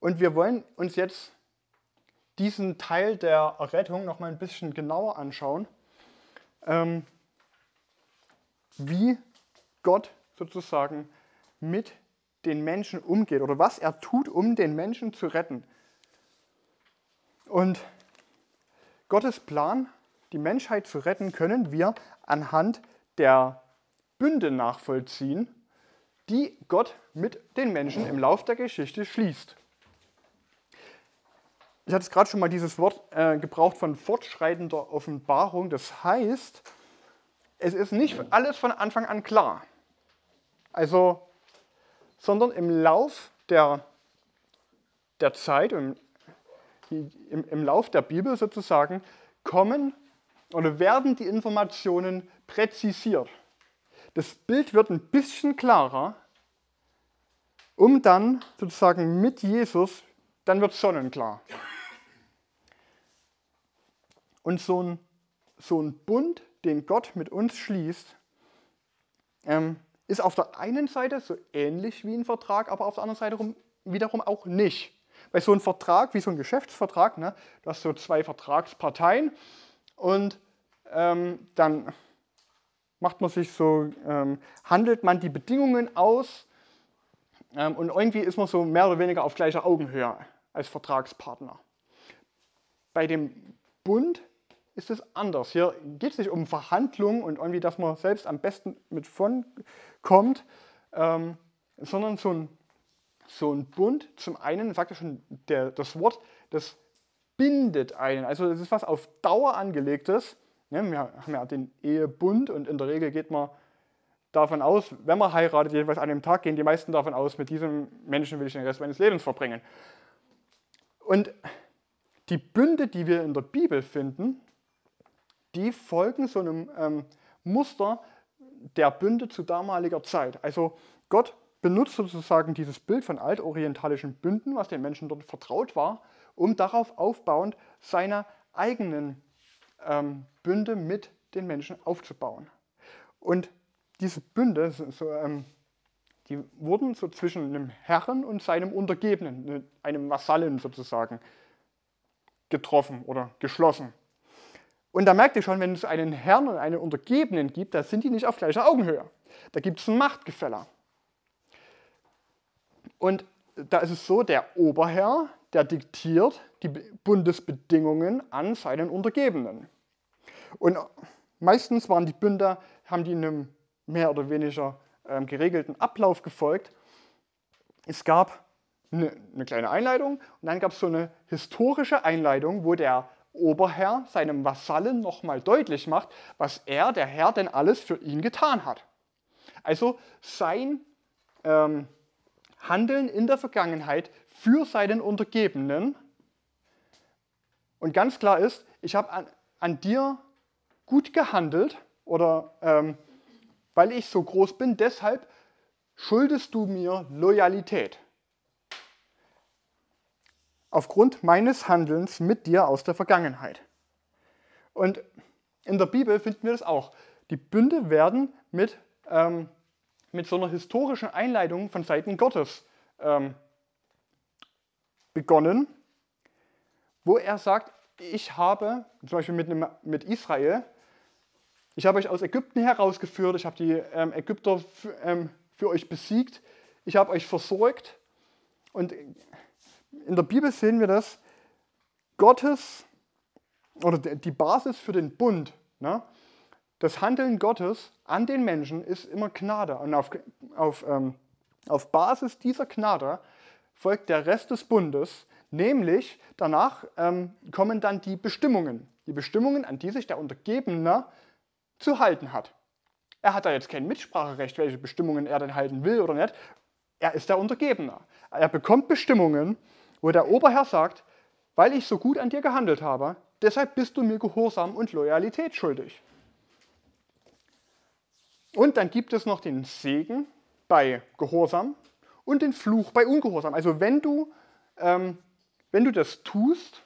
Und wir wollen uns jetzt diesen Teil der Errettung noch mal ein bisschen genauer anschauen, ähm, wie Gott sozusagen mit den Menschen umgeht oder was er tut, um den Menschen zu retten. Und Gottes Plan, die Menschheit zu retten, können wir anhand der Bünde nachvollziehen, die Gott mit den Menschen im Lauf der Geschichte schließt ich hatte gerade schon mal dieses Wort äh, gebraucht von fortschreitender Offenbarung. Das heißt, es ist nicht alles von Anfang an klar. Also, sondern im Lauf der, der Zeit, im, im, im Lauf der Bibel sozusagen, kommen oder werden die Informationen präzisiert. Das Bild wird ein bisschen klarer, um dann sozusagen mit Jesus, dann wird sonnenklar. Und so ein, so ein Bund, den Gott mit uns schließt, ähm, ist auf der einen Seite so ähnlich wie ein Vertrag, aber auf der anderen Seite rum, wiederum auch nicht. Weil so ein Vertrag, wie so ein Geschäftsvertrag, ne, du hast so zwei Vertragsparteien und ähm, dann macht man sich so, ähm, handelt man die Bedingungen aus ähm, und irgendwie ist man so mehr oder weniger auf gleicher Augenhöhe als Vertragspartner. Bei dem Bund ist es anders. Hier geht es nicht um Verhandlungen und irgendwie, dass man selbst am besten mit von kommt, ähm, sondern so ein, so ein Bund, zum einen, sagt ja schon der, das Wort, das bindet einen. Also das ist was auf Dauer angelegtes. Ja, wir haben ja den Ehebund und in der Regel geht man davon aus, wenn man heiratet, jedenfalls an dem Tag, gehen die meisten davon aus, mit diesem Menschen will ich den Rest meines Lebens verbringen. Und die Bünde, die wir in der Bibel finden, die folgen so einem ähm, Muster der Bünde zu damaliger Zeit. Also Gott benutzt sozusagen dieses Bild von altorientalischen Bünden, was den Menschen dort vertraut war, um darauf aufbauend seine eigenen ähm, Bünde mit den Menschen aufzubauen. Und diese Bünde, so, ähm, die wurden so zwischen einem Herren und seinem Untergebenen, ne, einem Vasallen sozusagen, getroffen oder geschlossen. Und da merkt ihr schon, wenn es einen Herrn und einen Untergebenen gibt, da sind die nicht auf gleicher Augenhöhe. Da gibt es ein Machtgefälle. Und da ist es so, der Oberherr, der diktiert die Bundesbedingungen an seinen Untergebenen. Und meistens waren die Bünder, haben die einem mehr oder weniger ähm, geregelten Ablauf gefolgt. Es gab eine, eine kleine Einleitung und dann gab es so eine historische Einleitung, wo der Oberherr seinem Vasallen nochmal deutlich macht, was er, der Herr, denn alles für ihn getan hat. Also sein ähm, Handeln in der Vergangenheit für seinen Untergebenen. Und ganz klar ist, ich habe an, an, dir gut gehandelt oder ähm, weil ich so groß bin, deshalb schuldest du mir Loyalität. Aufgrund meines Handelns mit dir aus der Vergangenheit. Und in der Bibel finden wir das auch. Die Bünde werden mit, ähm, mit so einer historischen Einleitung von Seiten Gottes ähm, begonnen, wo er sagt, ich habe, zum Beispiel mit, einem, mit Israel, ich habe euch aus Ägypten herausgeführt, ich habe die ähm, Ägypter ähm, für euch besiegt, ich habe euch versorgt. Und in der Bibel sehen wir das, Gottes oder die Basis für den Bund, ne? das Handeln Gottes an den Menschen ist immer Gnade. Und auf, auf, ähm, auf Basis dieser Gnade folgt der Rest des Bundes, nämlich danach ähm, kommen dann die Bestimmungen. Die Bestimmungen, an die sich der Untergebene zu halten hat. Er hat da jetzt kein Mitspracherecht, welche Bestimmungen er denn halten will oder nicht. Er ist der Untergebene. Er bekommt Bestimmungen, wo der Oberherr sagt, weil ich so gut an dir gehandelt habe, deshalb bist du mir Gehorsam und Loyalität schuldig. Und dann gibt es noch den Segen bei Gehorsam und den Fluch bei Ungehorsam. Also wenn du, ähm, wenn du das tust,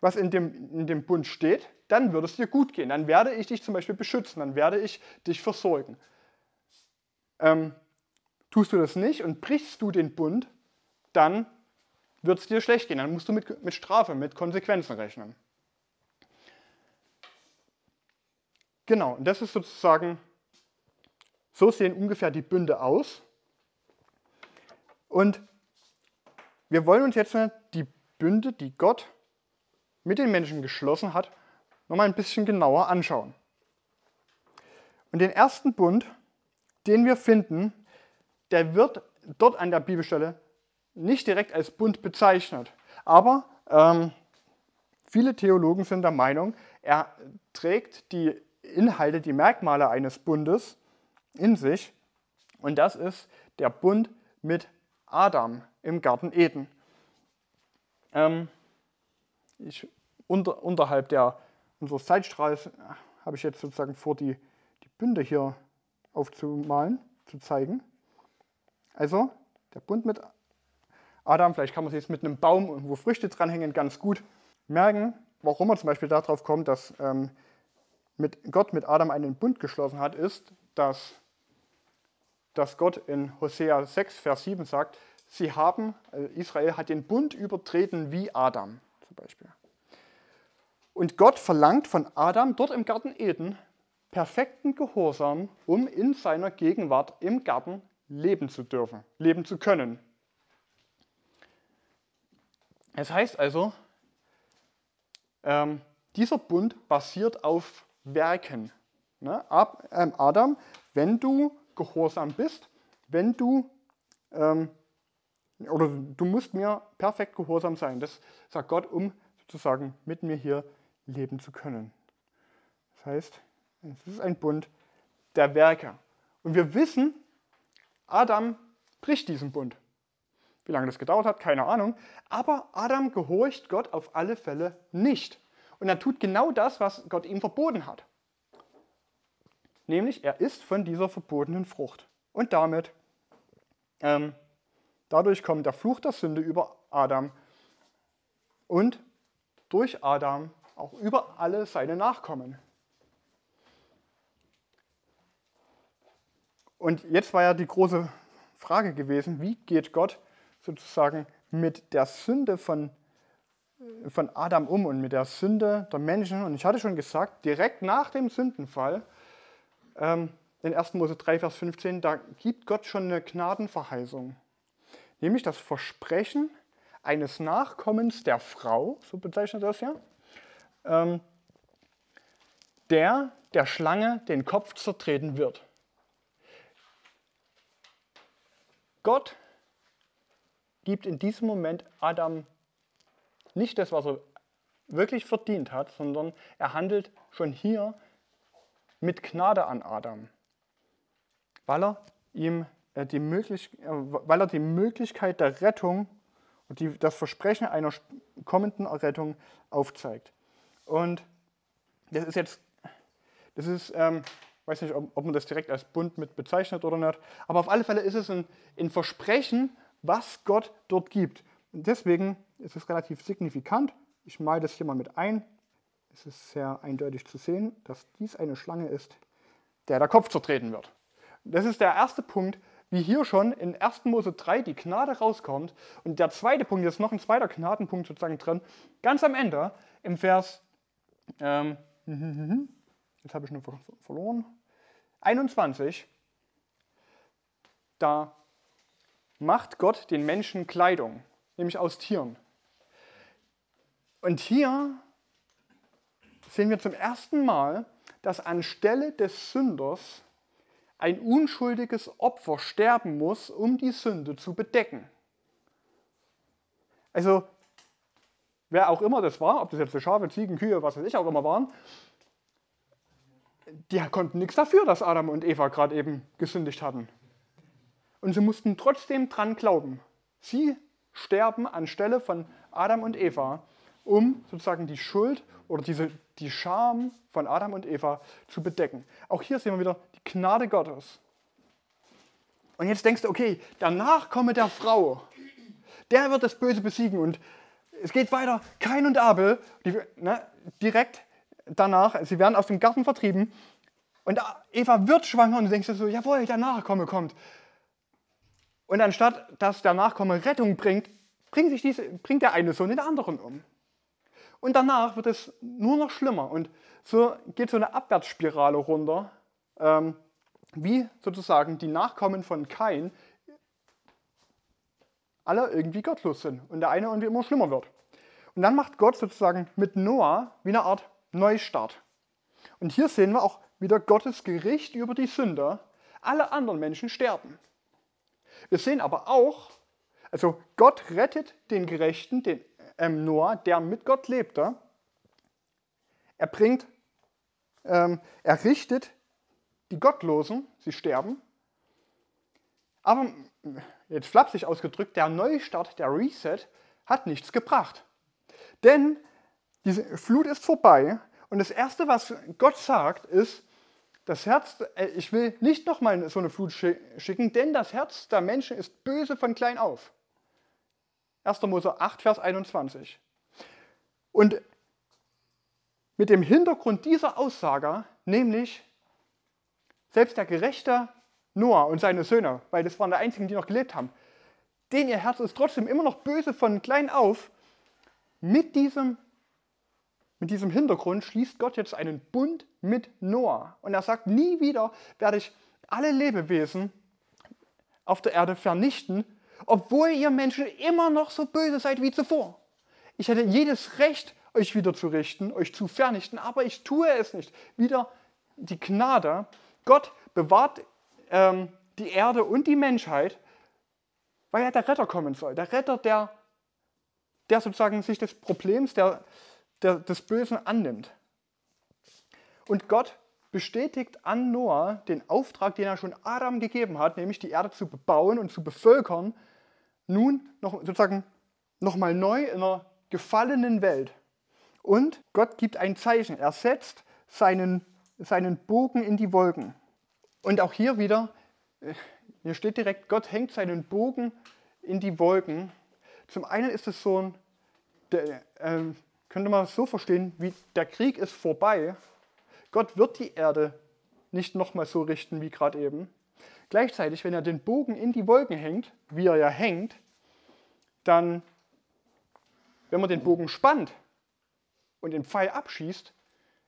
was in dem, in dem Bund steht, dann würde es dir gut gehen. Dann werde ich dich zum Beispiel beschützen, dann werde ich dich versorgen. Ähm, tust du das nicht und brichst du den Bund, dann wird es dir schlecht gehen. Dann musst du mit, mit Strafe, mit Konsequenzen rechnen. Genau, und das ist sozusagen, so sehen ungefähr die Bünde aus. Und wir wollen uns jetzt die Bünde, die Gott mit den Menschen geschlossen hat, nochmal ein bisschen genauer anschauen. Und den ersten Bund, den wir finden, der wird dort an der Bibelstelle nicht direkt als Bund bezeichnet. Aber ähm, viele Theologen sind der Meinung, er trägt die Inhalte, die Merkmale eines Bundes in sich. Und das ist der Bund mit Adam im Garten Eden. Ähm, ich, unter, unterhalb der unseres Zeitstrahls habe ich jetzt sozusagen vor, die, die Bünde hier aufzumalen, zu zeigen. Also der Bund mit Adam, vielleicht kann man sich jetzt mit einem Baum, wo Früchte dranhängen, ganz gut merken, warum man zum Beispiel darauf kommt, dass ähm, mit Gott mit Adam einen Bund geschlossen hat, ist, dass, dass Gott in Hosea 6, Vers 7 sagt, sie haben, also Israel hat den Bund übertreten wie Adam zum Beispiel. Und Gott verlangt von Adam dort im Garten Eden perfekten Gehorsam, um in seiner Gegenwart im Garten leben zu dürfen, leben zu können. Es heißt also, ähm, dieser Bund basiert auf Werken. Ne? Ab, ähm, Adam, wenn du gehorsam bist, wenn du, ähm, oder du musst mir perfekt gehorsam sein, das sagt Gott, um sozusagen mit mir hier leben zu können. Das heißt, es ist ein Bund der Werke. Und wir wissen, Adam bricht diesen Bund. Wie lange das gedauert hat, keine Ahnung. Aber Adam gehorcht Gott auf alle Fälle nicht. Und er tut genau das, was Gott ihm verboten hat. Nämlich, er isst von dieser verbotenen Frucht. Und damit, ähm, dadurch kommt der Fluch der Sünde über Adam. Und durch Adam auch über alle seine Nachkommen. Und jetzt war ja die große Frage gewesen, wie geht Gott sozusagen mit der Sünde von, von Adam um und mit der Sünde der Menschen. Und ich hatte schon gesagt, direkt nach dem Sündenfall, ähm, in 1. Mose 3, Vers 15, da gibt Gott schon eine Gnadenverheißung. Nämlich das Versprechen eines Nachkommens der Frau, so bezeichnet das ja, ähm, der der Schlange den Kopf zertreten wird. Gott gibt in diesem Moment Adam nicht das, was er wirklich verdient hat, sondern er handelt schon hier mit Gnade an Adam, weil er ihm äh, die, möglich, äh, weil er die Möglichkeit der Rettung und die, das Versprechen einer kommenden Errettung aufzeigt. Und das ist jetzt, das ist, ähm, weiß nicht, ob, ob, man das direkt als Bund mit bezeichnet oder nicht, aber auf alle Fälle ist es ein, ein Versprechen, was Gott dort gibt. Und deswegen ist es relativ signifikant. Ich male das hier mal mit ein. Es ist sehr eindeutig zu sehen, dass dies eine Schlange ist, der der Kopf zertreten wird. Das ist der erste Punkt, wie hier schon in 1. Mose 3 die Gnade rauskommt. Und der zweite Punkt, ist noch ein zweiter Gnadenpunkt sozusagen drin, ganz am Ende im Vers, ähm, jetzt habe ich nur verloren, 21, da macht Gott den Menschen Kleidung, nämlich aus Tieren. Und hier sehen wir zum ersten Mal, dass anstelle des Sünders ein unschuldiges Opfer sterben muss, um die Sünde zu bedecken. Also, wer auch immer das war, ob das jetzt Schafe, Ziegen, Kühe, was weiß ich auch immer waren, die konnten nichts dafür, dass Adam und Eva gerade eben gesündigt hatten. Und sie mussten trotzdem dran glauben. Sie sterben anstelle von Adam und Eva, um sozusagen die Schuld oder diese, die Scham von Adam und Eva zu bedecken. Auch hier sehen wir wieder die Gnade Gottes. Und jetzt denkst du, okay, der Nachkomme der Frau, der wird das Böse besiegen. Und es geht weiter, Kain und Abel, die, ne, direkt danach, sie werden aus dem Garten vertrieben. Und Eva wird schwanger und du denkst dir so, jawohl, der Nachkomme kommt. Und anstatt dass der Nachkomme Rettung bringt, bringt, sich diese, bringt der eine Sohn den anderen um. Und danach wird es nur noch schlimmer. Und so geht so eine Abwärtsspirale runter, ähm, wie sozusagen die Nachkommen von Kain alle irgendwie gottlos sind und der eine irgendwie immer schlimmer wird. Und dann macht Gott sozusagen mit Noah wie eine Art Neustart. Und hier sehen wir auch wieder Gottes Gericht über die Sünder. Alle anderen Menschen sterben. Wir sehen aber auch, also Gott rettet den Gerechten, den ähm, Noah, der mit Gott lebte. Er bringt, ähm, er richtet die Gottlosen, sie sterben. Aber jetzt flapsig ausgedrückt, der Neustart, der Reset hat nichts gebracht. Denn diese Flut ist vorbei und das Erste, was Gott sagt, ist, das Herz, äh, ich will nicht nochmal so eine Flut schicken, denn das Herz der Menschen ist böse von klein auf. 1. Mose 8, Vers 21. Und mit dem Hintergrund dieser Aussage, nämlich selbst der gerechte Noah und seine Söhne, weil das waren die einzigen, die noch gelebt haben, denen ihr Herz ist trotzdem immer noch böse von klein auf, mit diesem mit diesem Hintergrund schließt Gott jetzt einen Bund mit Noah. Und er sagt, nie wieder werde ich alle Lebewesen auf der Erde vernichten, obwohl ihr Menschen immer noch so böse seid wie zuvor. Ich hätte jedes Recht, euch wieder zu richten, euch zu vernichten, aber ich tue es nicht. Wieder die Gnade. Gott bewahrt ähm, die Erde und die Menschheit, weil ja der Retter kommen soll. Der Retter, der, der sozusagen sich des Problems, der, der, des Bösen annimmt. Und Gott bestätigt an Noah den Auftrag, den er schon Adam gegeben hat, nämlich die Erde zu bebauen und zu bevölkern, nun noch sozusagen nochmal neu in einer gefallenen Welt. Und Gott gibt ein Zeichen. Er setzt seinen, seinen Bogen in die Wolken. Und auch hier wieder, äh, hier steht direkt, Gott hängt seinen Bogen in die Wolken. Zum einen ist es so ein, der, äh, könnte man es so verstehen, wie der Krieg ist vorbei. Gott wird die Erde nicht nochmal so richten wie gerade eben. gleichzeitig, wenn er den Bogen in die Wolken hängt, wie er ja hängt, dann, wenn man den Bogen spannt und den Pfeil abschießt,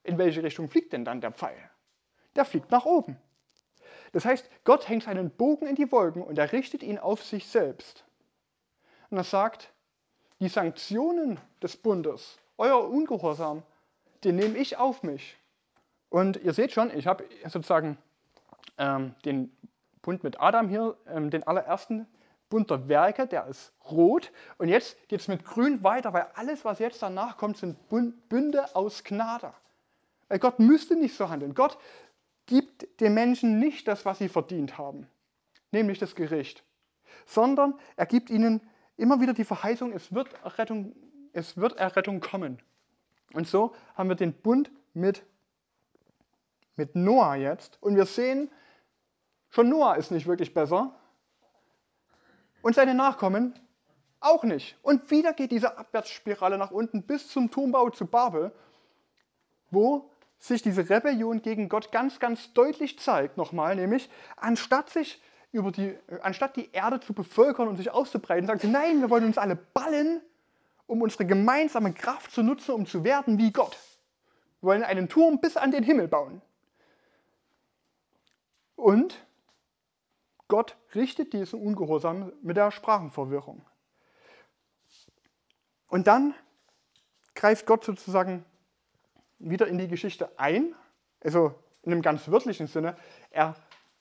in welche Richtung fliegt denn dann der Pfeil? Der fliegt nach oben. Das heißt, Gott hängt seinen Bogen in die Wolken und er richtet ihn auf sich selbst. Und er sagt, die Sanktionen des Bundes, euer Ungehorsam, den nehme ich auf mich. Und ihr seht schon, ich habe sozusagen ähm, den Bund mit Adam hier, ähm, den allerersten Bund der Werke, der ist rot. Und jetzt geht es mit grün weiter, weil alles, was jetzt danach kommt, sind Bünde aus Gnade. Weil Gott müsste nicht so handeln. Gott gibt den Menschen nicht das, was sie verdient haben, nämlich das Gericht, sondern er gibt ihnen immer wieder die Verheißung, es wird Errettung, es wird Errettung kommen. Und so haben wir den Bund mit, mit Noah jetzt. Und wir sehen, schon Noah ist nicht wirklich besser. Und seine Nachkommen auch nicht. Und wieder geht diese Abwärtsspirale nach unten bis zum Turmbau zu Babel, wo sich diese Rebellion gegen Gott ganz, ganz deutlich zeigt, nochmal, nämlich anstatt sich über die, anstatt die Erde zu bevölkern und sich auszubreiten, sagt sie, nein, wir wollen uns alle ballen, um unsere gemeinsame Kraft zu nutzen, um zu werden wie Gott. Wir wollen einen Turm bis an den Himmel bauen. Und Gott richtet diesen Ungehorsam mit der Sprachenverwirrung. Und dann greift Gott sozusagen wieder in die Geschichte ein, also in einem ganz wörtlichen Sinne. Er,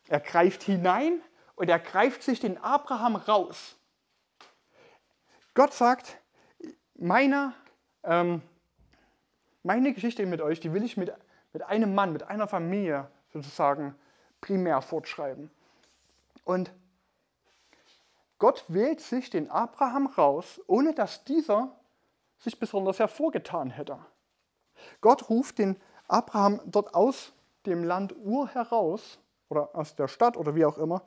er greift hinein und er greift sich den Abraham raus. Gott sagt, meine, ähm, meine Geschichte mit euch, die will ich mit, mit einem Mann, mit einer Familie sozusagen primär fortschreiben. Und Gott wählt sich den Abraham raus, ohne dass dieser sich besonders hervorgetan hätte. Gott ruft den Abraham dort aus dem Land Ur heraus oder aus der Stadt oder wie auch immer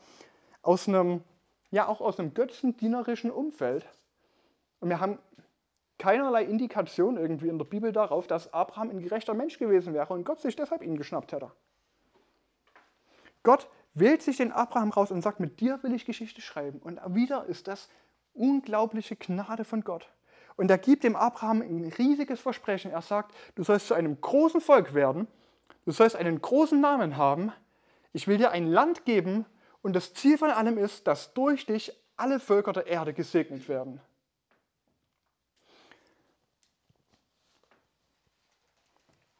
aus einem, ja auch aus einem götzendienerischen Umfeld. Und wir haben keinerlei Indikation irgendwie in der Bibel darauf, dass Abraham ein gerechter Mensch gewesen wäre und Gott sich deshalb ihn geschnappt hätte. Gott wählt sich den Abraham raus und sagt, mit dir will ich Geschichte schreiben. Und wieder ist das unglaubliche Gnade von Gott. Und er gibt dem Abraham ein riesiges Versprechen. Er sagt, du sollst zu einem großen Volk werden, du sollst einen großen Namen haben, ich will dir ein Land geben, und das Ziel von allem ist, dass durch dich alle Völker der Erde gesegnet werden.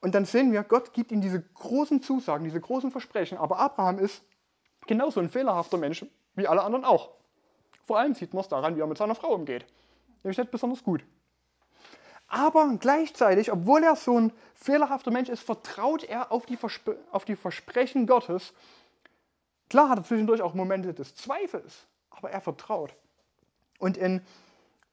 Und dann sehen wir, Gott gibt ihm diese großen Zusagen, diese großen Versprechen. Aber Abraham ist genauso ein fehlerhafter Mensch wie alle anderen auch. Vor allem sieht man es daran, wie er mit seiner Frau umgeht. Nämlich nicht besonders gut. Aber gleichzeitig, obwohl er so ein fehlerhafter Mensch ist, vertraut er auf die, Verspr auf die Versprechen Gottes Klar hat er zwischendurch auch Momente des Zweifels, aber er vertraut. Und in,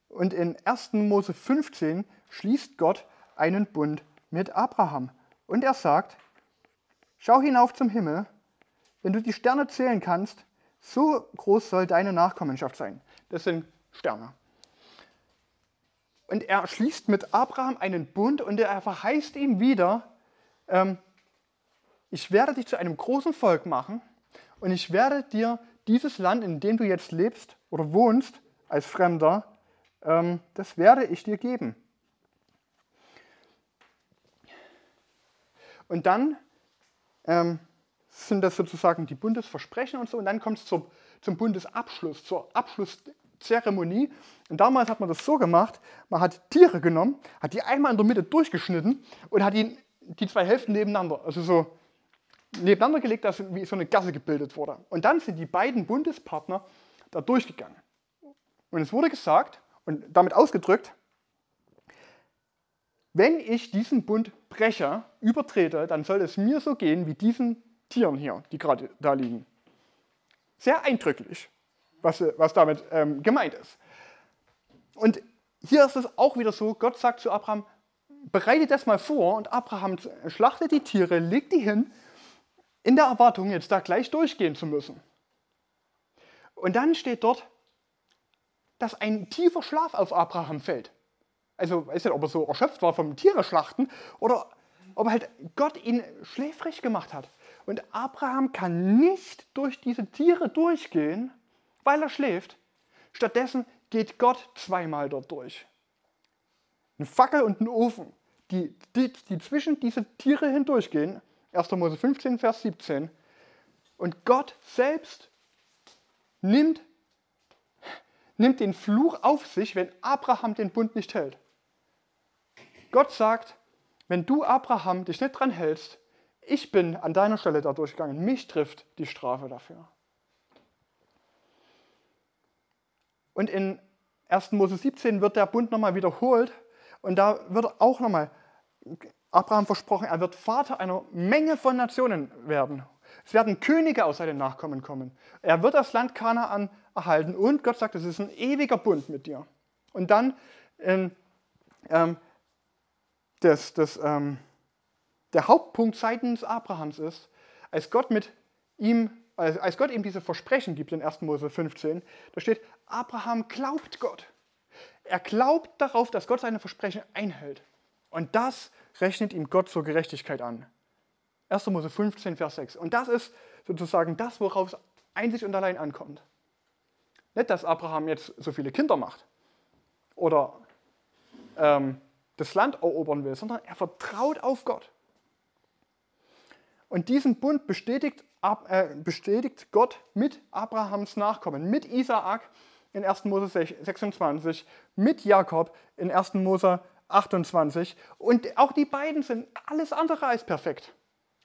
und in 1. Mose 15 schließt Gott einen Bund mit Abraham. Und er sagt, schau hinauf zum Himmel, wenn du die Sterne zählen kannst, so groß soll deine Nachkommenschaft sein. Das sind Sterne. Und er schließt mit Abraham einen Bund und er verheißt ihm wieder, ähm, ich werde dich zu einem großen Volk machen und ich werde dir dieses Land, in dem du jetzt lebst oder wohnst, als Fremder, ähm, das werde ich dir geben. Und dann ähm, sind das sozusagen die Bundesversprechen und so, und dann kommt es zum, zum Bundesabschluss, zur Abschlusszeremonie. Und damals hat man das so gemacht, man hat Tiere genommen, hat die einmal in der Mitte durchgeschnitten und hat die, die zwei Hälften nebeneinander, also so nebeneinander gelegt, dass wie so eine Gasse gebildet wurde. Und dann sind die beiden Bundespartner da durchgegangen. Und es wurde gesagt und damit ausgedrückt, wenn ich diesen Bund breche, übertrete, dann soll es mir so gehen wie diesen Tieren hier, die gerade da liegen. Sehr eindrücklich, was, was damit ähm, gemeint ist. Und hier ist es auch wieder so, Gott sagt zu Abraham, bereite das mal vor und Abraham schlachtet die Tiere, legt die hin in der Erwartung, jetzt da gleich durchgehen zu müssen. Und dann steht dort, dass ein tiefer Schlaf auf Abraham fällt. Also, weiß nicht, ob er so erschöpft war vom Tiere schlachten oder ob halt Gott ihn schläfrig gemacht hat. Und Abraham kann nicht durch diese Tiere durchgehen, weil er schläft. Stattdessen geht Gott zweimal dort durch. Eine Fackel und ein Ofen, die, die, die zwischen diese Tiere hindurchgehen. 1. Mose 15, Vers 17. Und Gott selbst nimmt, nimmt den Fluch auf sich, wenn Abraham den Bund nicht hält. Gott sagt, wenn du Abraham dich nicht dran hältst, ich bin an deiner Stelle da durchgegangen, mich trifft die Strafe dafür. Und in 1. Mose 17 wird der Bund nochmal wiederholt und da wird auch nochmal Abraham versprochen, er wird Vater einer Menge von Nationen werden. Es werden Könige aus seinen Nachkommen kommen. Er wird das Land Kanaan erhalten und Gott sagt, es ist ein ewiger Bund mit dir. Und dann ähm, ähm, das, das, ähm, der Hauptpunkt seitens Abrahams ist, als Gott mit ihm, als Gott ihm diese Versprechen gibt in 1. Mose 15, da steht, Abraham glaubt Gott. Er glaubt darauf, dass Gott seine Versprechen einhält. Und das rechnet ihm Gott zur Gerechtigkeit an. 1. Mose 15, Vers 6. Und das ist sozusagen das, worauf es einzig und allein ankommt. Nicht, dass Abraham jetzt so viele Kinder macht oder ähm, das Land erobern will, sondern er vertraut auf Gott. Und diesen Bund bestätigt, äh, bestätigt Gott mit Abrahams Nachkommen, mit Isaak in 1. Mose 26, mit Jakob in 1. Mose 28. Und auch die beiden sind alles andere als perfekt.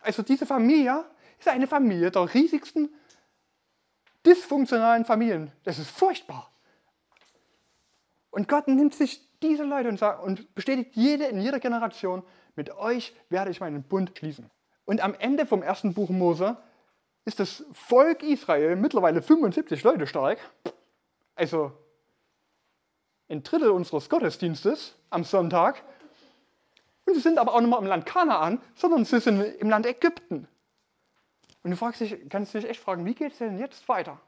Also diese Familie ist eine Familie der riesigsten dysfunktionalen Familien. Das ist furchtbar. Und Gott nimmt sich diese Leute und, sagt, und bestätigt jede in jeder Generation, mit euch werde ich meinen Bund schließen. Und am Ende vom ersten Buch Mose ist das Volk Israel mittlerweile 75 Leute stark. Also ein Drittel unseres Gottesdienstes am Sonntag. Und sie sind aber auch nicht mehr im Land Kanaan, sondern sie sind im Land Ägypten. Und du fragst dich, kannst dich echt fragen, wie geht es denn jetzt weiter?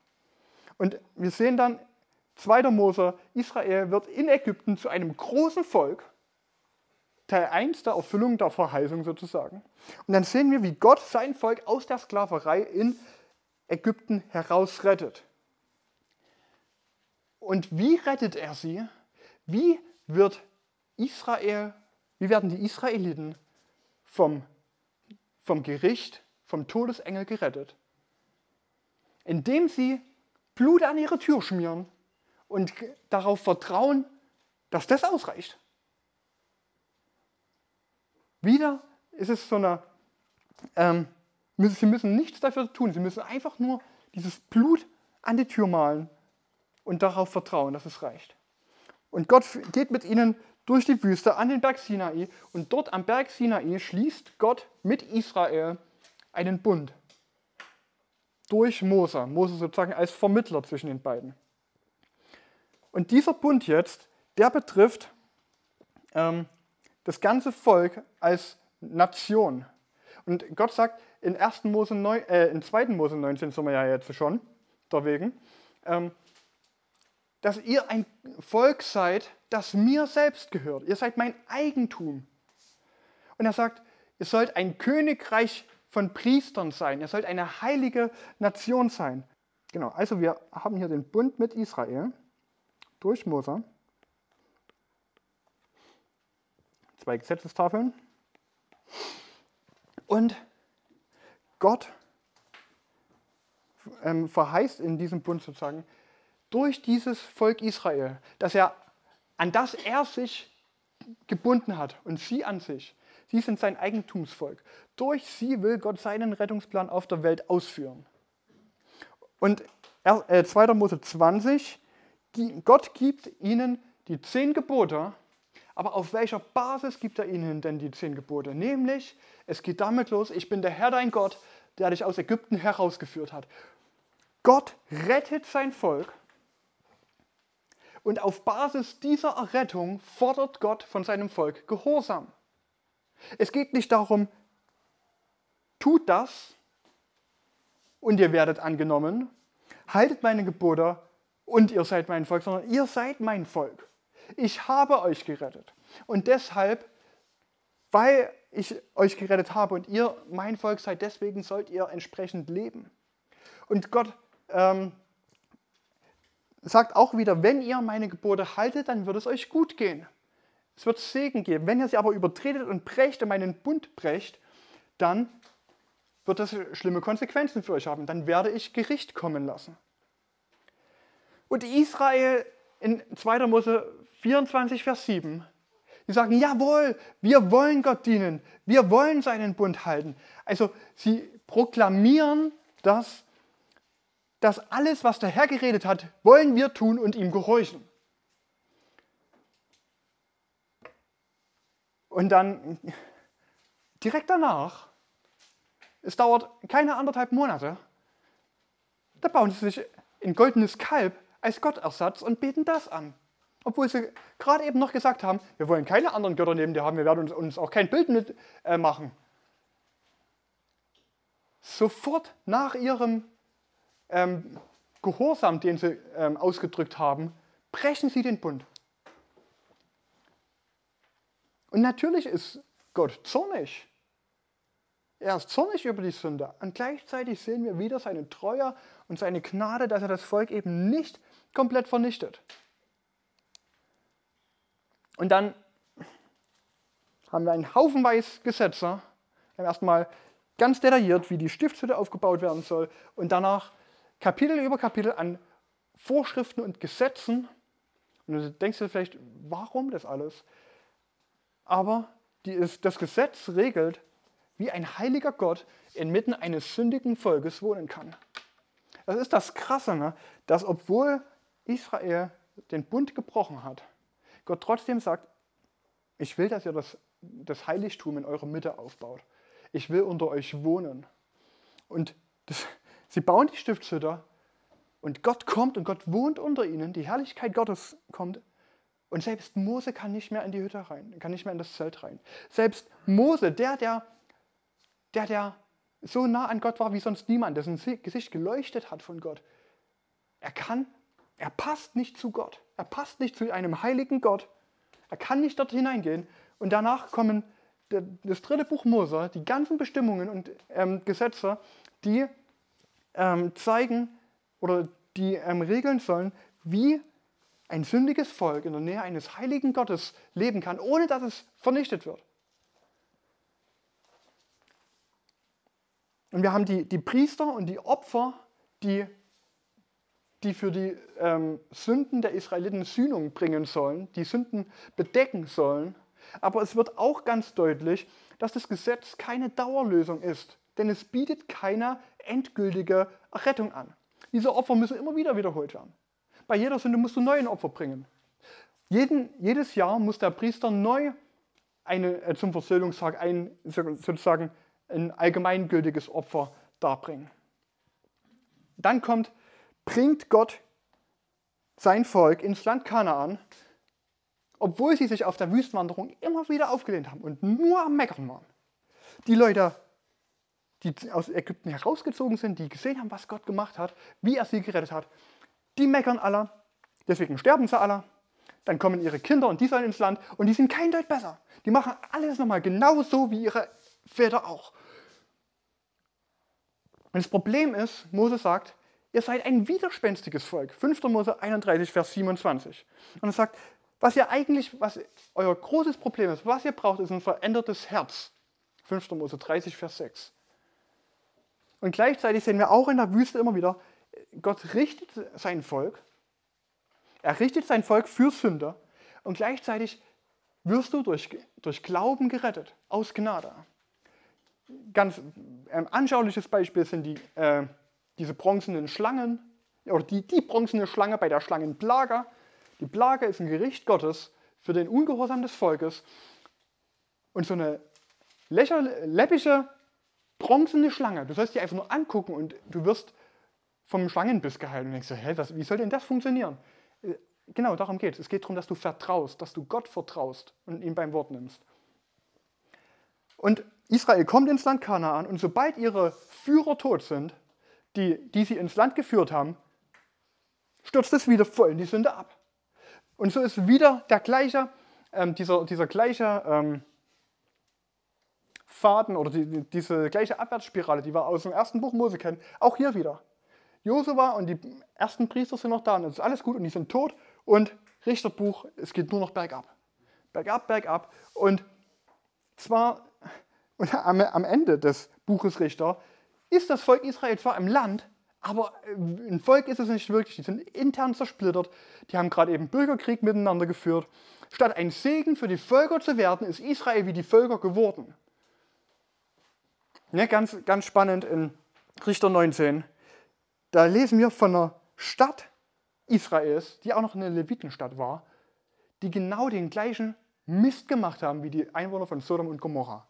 Und wir sehen dann 2. Mose, Israel wird in Ägypten zu einem großen Volk. Teil 1 der Erfüllung der Verheißung sozusagen. Und dann sehen wir, wie Gott sein Volk aus der Sklaverei in Ägypten herausrettet. Und wie rettet er sie? Wie wird Israel, wie werden die Israeliten vom, vom Gericht, vom Todesengel gerettet? Indem sie Blut an ihre Tür schmieren und darauf vertrauen, dass das ausreicht. Wieder ist es so eine, ähm, sie müssen nichts dafür tun, sie müssen einfach nur dieses Blut an die Tür malen und darauf vertrauen, dass es reicht. Und Gott geht mit ihnen durch die Wüste an den Berg Sinai und dort am Berg Sinai schließt Gott mit Israel einen Bund. Durch Mose, Mose sozusagen als Vermittler zwischen den beiden. Und dieser Bund jetzt, der betrifft ähm, das ganze Volk als Nation. Und Gott sagt in, 1. Mose 9, äh, in 2. Mose 19 sind wir ja jetzt schon, deswegen, ähm, dass ihr ein Volk seid, das mir selbst gehört. Ihr seid mein Eigentum. Und er sagt, ihr sollt ein Königreich von Priestern sein. Ihr sollt eine heilige Nation sein. Genau, also wir haben hier den Bund mit Israel durch Mose. Zwei Gesetzestafeln. Und Gott ähm, verheißt in diesem Bund sozusagen durch dieses Volk Israel, dass er an das er sich gebunden hat und sie an sich. Sie sind sein Eigentumsvolk. Durch sie will Gott seinen Rettungsplan auf der Welt ausführen. Und 2. Äh, Mose 20 Gott gibt ihnen die zehn Gebote, aber auf welcher Basis gibt er ihnen denn die zehn Gebote? Nämlich, es geht damit los, ich bin der Herr dein Gott, der dich aus Ägypten herausgeführt hat. Gott rettet sein Volk und auf Basis dieser Errettung fordert Gott von seinem Volk Gehorsam. Es geht nicht darum, tut das und ihr werdet angenommen, haltet meine Gebote und ihr seid mein Volk, sondern ihr seid mein Volk. Ich habe euch gerettet. Und deshalb weil ich euch gerettet habe und ihr mein Volk seid, deswegen sollt ihr entsprechend leben. Und Gott ähm, sagt auch wieder, wenn ihr meine Gebote haltet, dann wird es euch gut gehen. Es wird Segen geben. Wenn ihr sie aber übertretet und brecht und meinen Bund brecht, dann wird das schlimme Konsequenzen für euch haben. Dann werde ich Gericht kommen lassen. Und Israel in 2. Mose 24, Vers 7, die sagen, jawohl, wir wollen Gott dienen, wir wollen seinen Bund halten. Also sie proklamieren das, dass alles, was der Herr geredet hat, wollen wir tun und ihm gehorchen. Und dann direkt danach, es dauert keine anderthalb Monate, da bauen sie sich ein goldenes Kalb als Gottersatz und beten das an. Obwohl sie gerade eben noch gesagt haben, wir wollen keine anderen Götter neben dir haben, wir werden uns, auch kein Bild mit äh, machen. Sofort nach ihrem ähm, Gehorsam, den sie ähm, ausgedrückt haben, brechen sie den Bund. Und natürlich ist Gott zornig. Er ist zornig über die Sünde. Und gleichzeitig sehen wir wieder seine Treue und seine Gnade, dass er das Volk eben nicht komplett vernichtet. Und dann haben wir einen Haufenweis Gesetze. Wir haben erstmal ganz detailliert, wie die Stiftshütte aufgebaut werden soll. Und danach Kapitel über Kapitel an Vorschriften und Gesetzen. Und du denkst dir vielleicht, warum das alles? aber ist, das Gesetz regelt, wie ein heiliger Gott inmitten eines sündigen Volkes wohnen kann. Das ist das Krasse, ne? dass obwohl Israel den Bund gebrochen hat, Gott trotzdem sagt, ich will, dass ihr das, das Heiligtum in eurer Mitte aufbaut. Ich will unter euch wohnen. Und das, sie bauen die Stiftshütte und Gott kommt und Gott wohnt unter ihnen. Die Herrlichkeit Gottes kommt und selbst Mose kann nicht mehr in die Hütte rein, kann nicht mehr in das Zelt rein. Selbst Mose, der, der, der, der so nah an Gott war wie sonst niemand, dessen Gesicht geleuchtet hat von Gott, er kann, er passt nicht zu Gott. Er passt nicht zu einem heiligen Gott. Er kann nicht dort hineingehen. Und danach kommen das dritte Buch Mose, die ganzen Bestimmungen und ähm, Gesetze, die ähm, zeigen oder die ähm, regeln sollen, wie ein sündiges Volk in der Nähe eines heiligen Gottes leben kann, ohne dass es vernichtet wird. Und wir haben die, die Priester und die Opfer, die, die für die ähm, Sünden der Israeliten Sühnung bringen sollen, die Sünden bedecken sollen. Aber es wird auch ganz deutlich, dass das Gesetz keine Dauerlösung ist, denn es bietet keine endgültige Errettung an. Diese Opfer müssen immer wieder wiederholt werden. Bei jeder Sünde musst du neu ein Opfer bringen. Jeden, jedes Jahr muss der Priester neu eine, äh, zum Versöhnungstag ein, sozusagen ein allgemeingültiges Opfer darbringen. Dann kommt, bringt Gott sein Volk ins Land Kanaan, obwohl sie sich auf der Wüstenwanderung immer wieder aufgelehnt haben und nur am Meckern waren. Die Leute, die aus Ägypten herausgezogen sind, die gesehen haben, was Gott gemacht hat, wie er sie gerettet hat, die meckern alle, deswegen sterben sie alle. Dann kommen ihre Kinder und die sollen ins Land und die sind kein Deut besser. Die machen alles nochmal genauso wie ihre Väter auch. Und das Problem ist, Mose sagt, ihr seid ein widerspenstiges Volk. 5. Mose 31, Vers 27. Und er sagt, was ihr eigentlich, was euer großes Problem ist, was ihr braucht, ist ein verändertes Herz. 5. Mose 30, Vers 6. Und gleichzeitig sehen wir auch in der Wüste immer wieder, Gott richtet sein Volk, er richtet sein Volk für Sünder und gleichzeitig wirst du durch, durch Glauben gerettet, aus Gnade. Ganz ein anschauliches Beispiel sind die, äh, diese bronzenen Schlangen, oder die, die bronzene Schlange bei der Schlangenplage. Die Plage ist ein Gericht Gottes für den Ungehorsam des Volkes. Und so eine läppische, bronzene Schlange, du sollst die einfach nur angucken und du wirst vom Schlangenbiss geheilt. Und denkst du, hä, was, wie soll denn das funktionieren? Äh, genau, darum geht es. Es geht darum, dass du vertraust, dass du Gott vertraust und ihn beim Wort nimmst. Und Israel kommt ins Land Kanaan und sobald ihre Führer tot sind, die, die sie ins Land geführt haben, stürzt es wieder voll in die Sünde ab. Und so ist wieder der gleiche, ähm, dieser, dieser gleiche, ähm, Faden oder die, die, diese gleiche Abwärtsspirale, die wir aus dem ersten Buch Mose kennen, auch hier wieder. Josua und die ersten Priester sind noch da und es ist alles gut und die sind tot und Richterbuch, es geht nur noch bergab. Bergab, bergab und zwar und am, am Ende des Buches Richter ist das Volk Israel zwar im Land, aber äh, ein Volk ist es nicht wirklich. Die sind intern zersplittert. Die haben gerade eben Bürgerkrieg miteinander geführt. Statt ein Segen für die Völker zu werden, ist Israel wie die Völker geworden. Ja, ganz, ganz spannend in Richter 19. Da lesen wir von einer Stadt Israels, die auch noch eine Levitenstadt war, die genau den gleichen Mist gemacht haben wie die Einwohner von Sodom und Gomorra.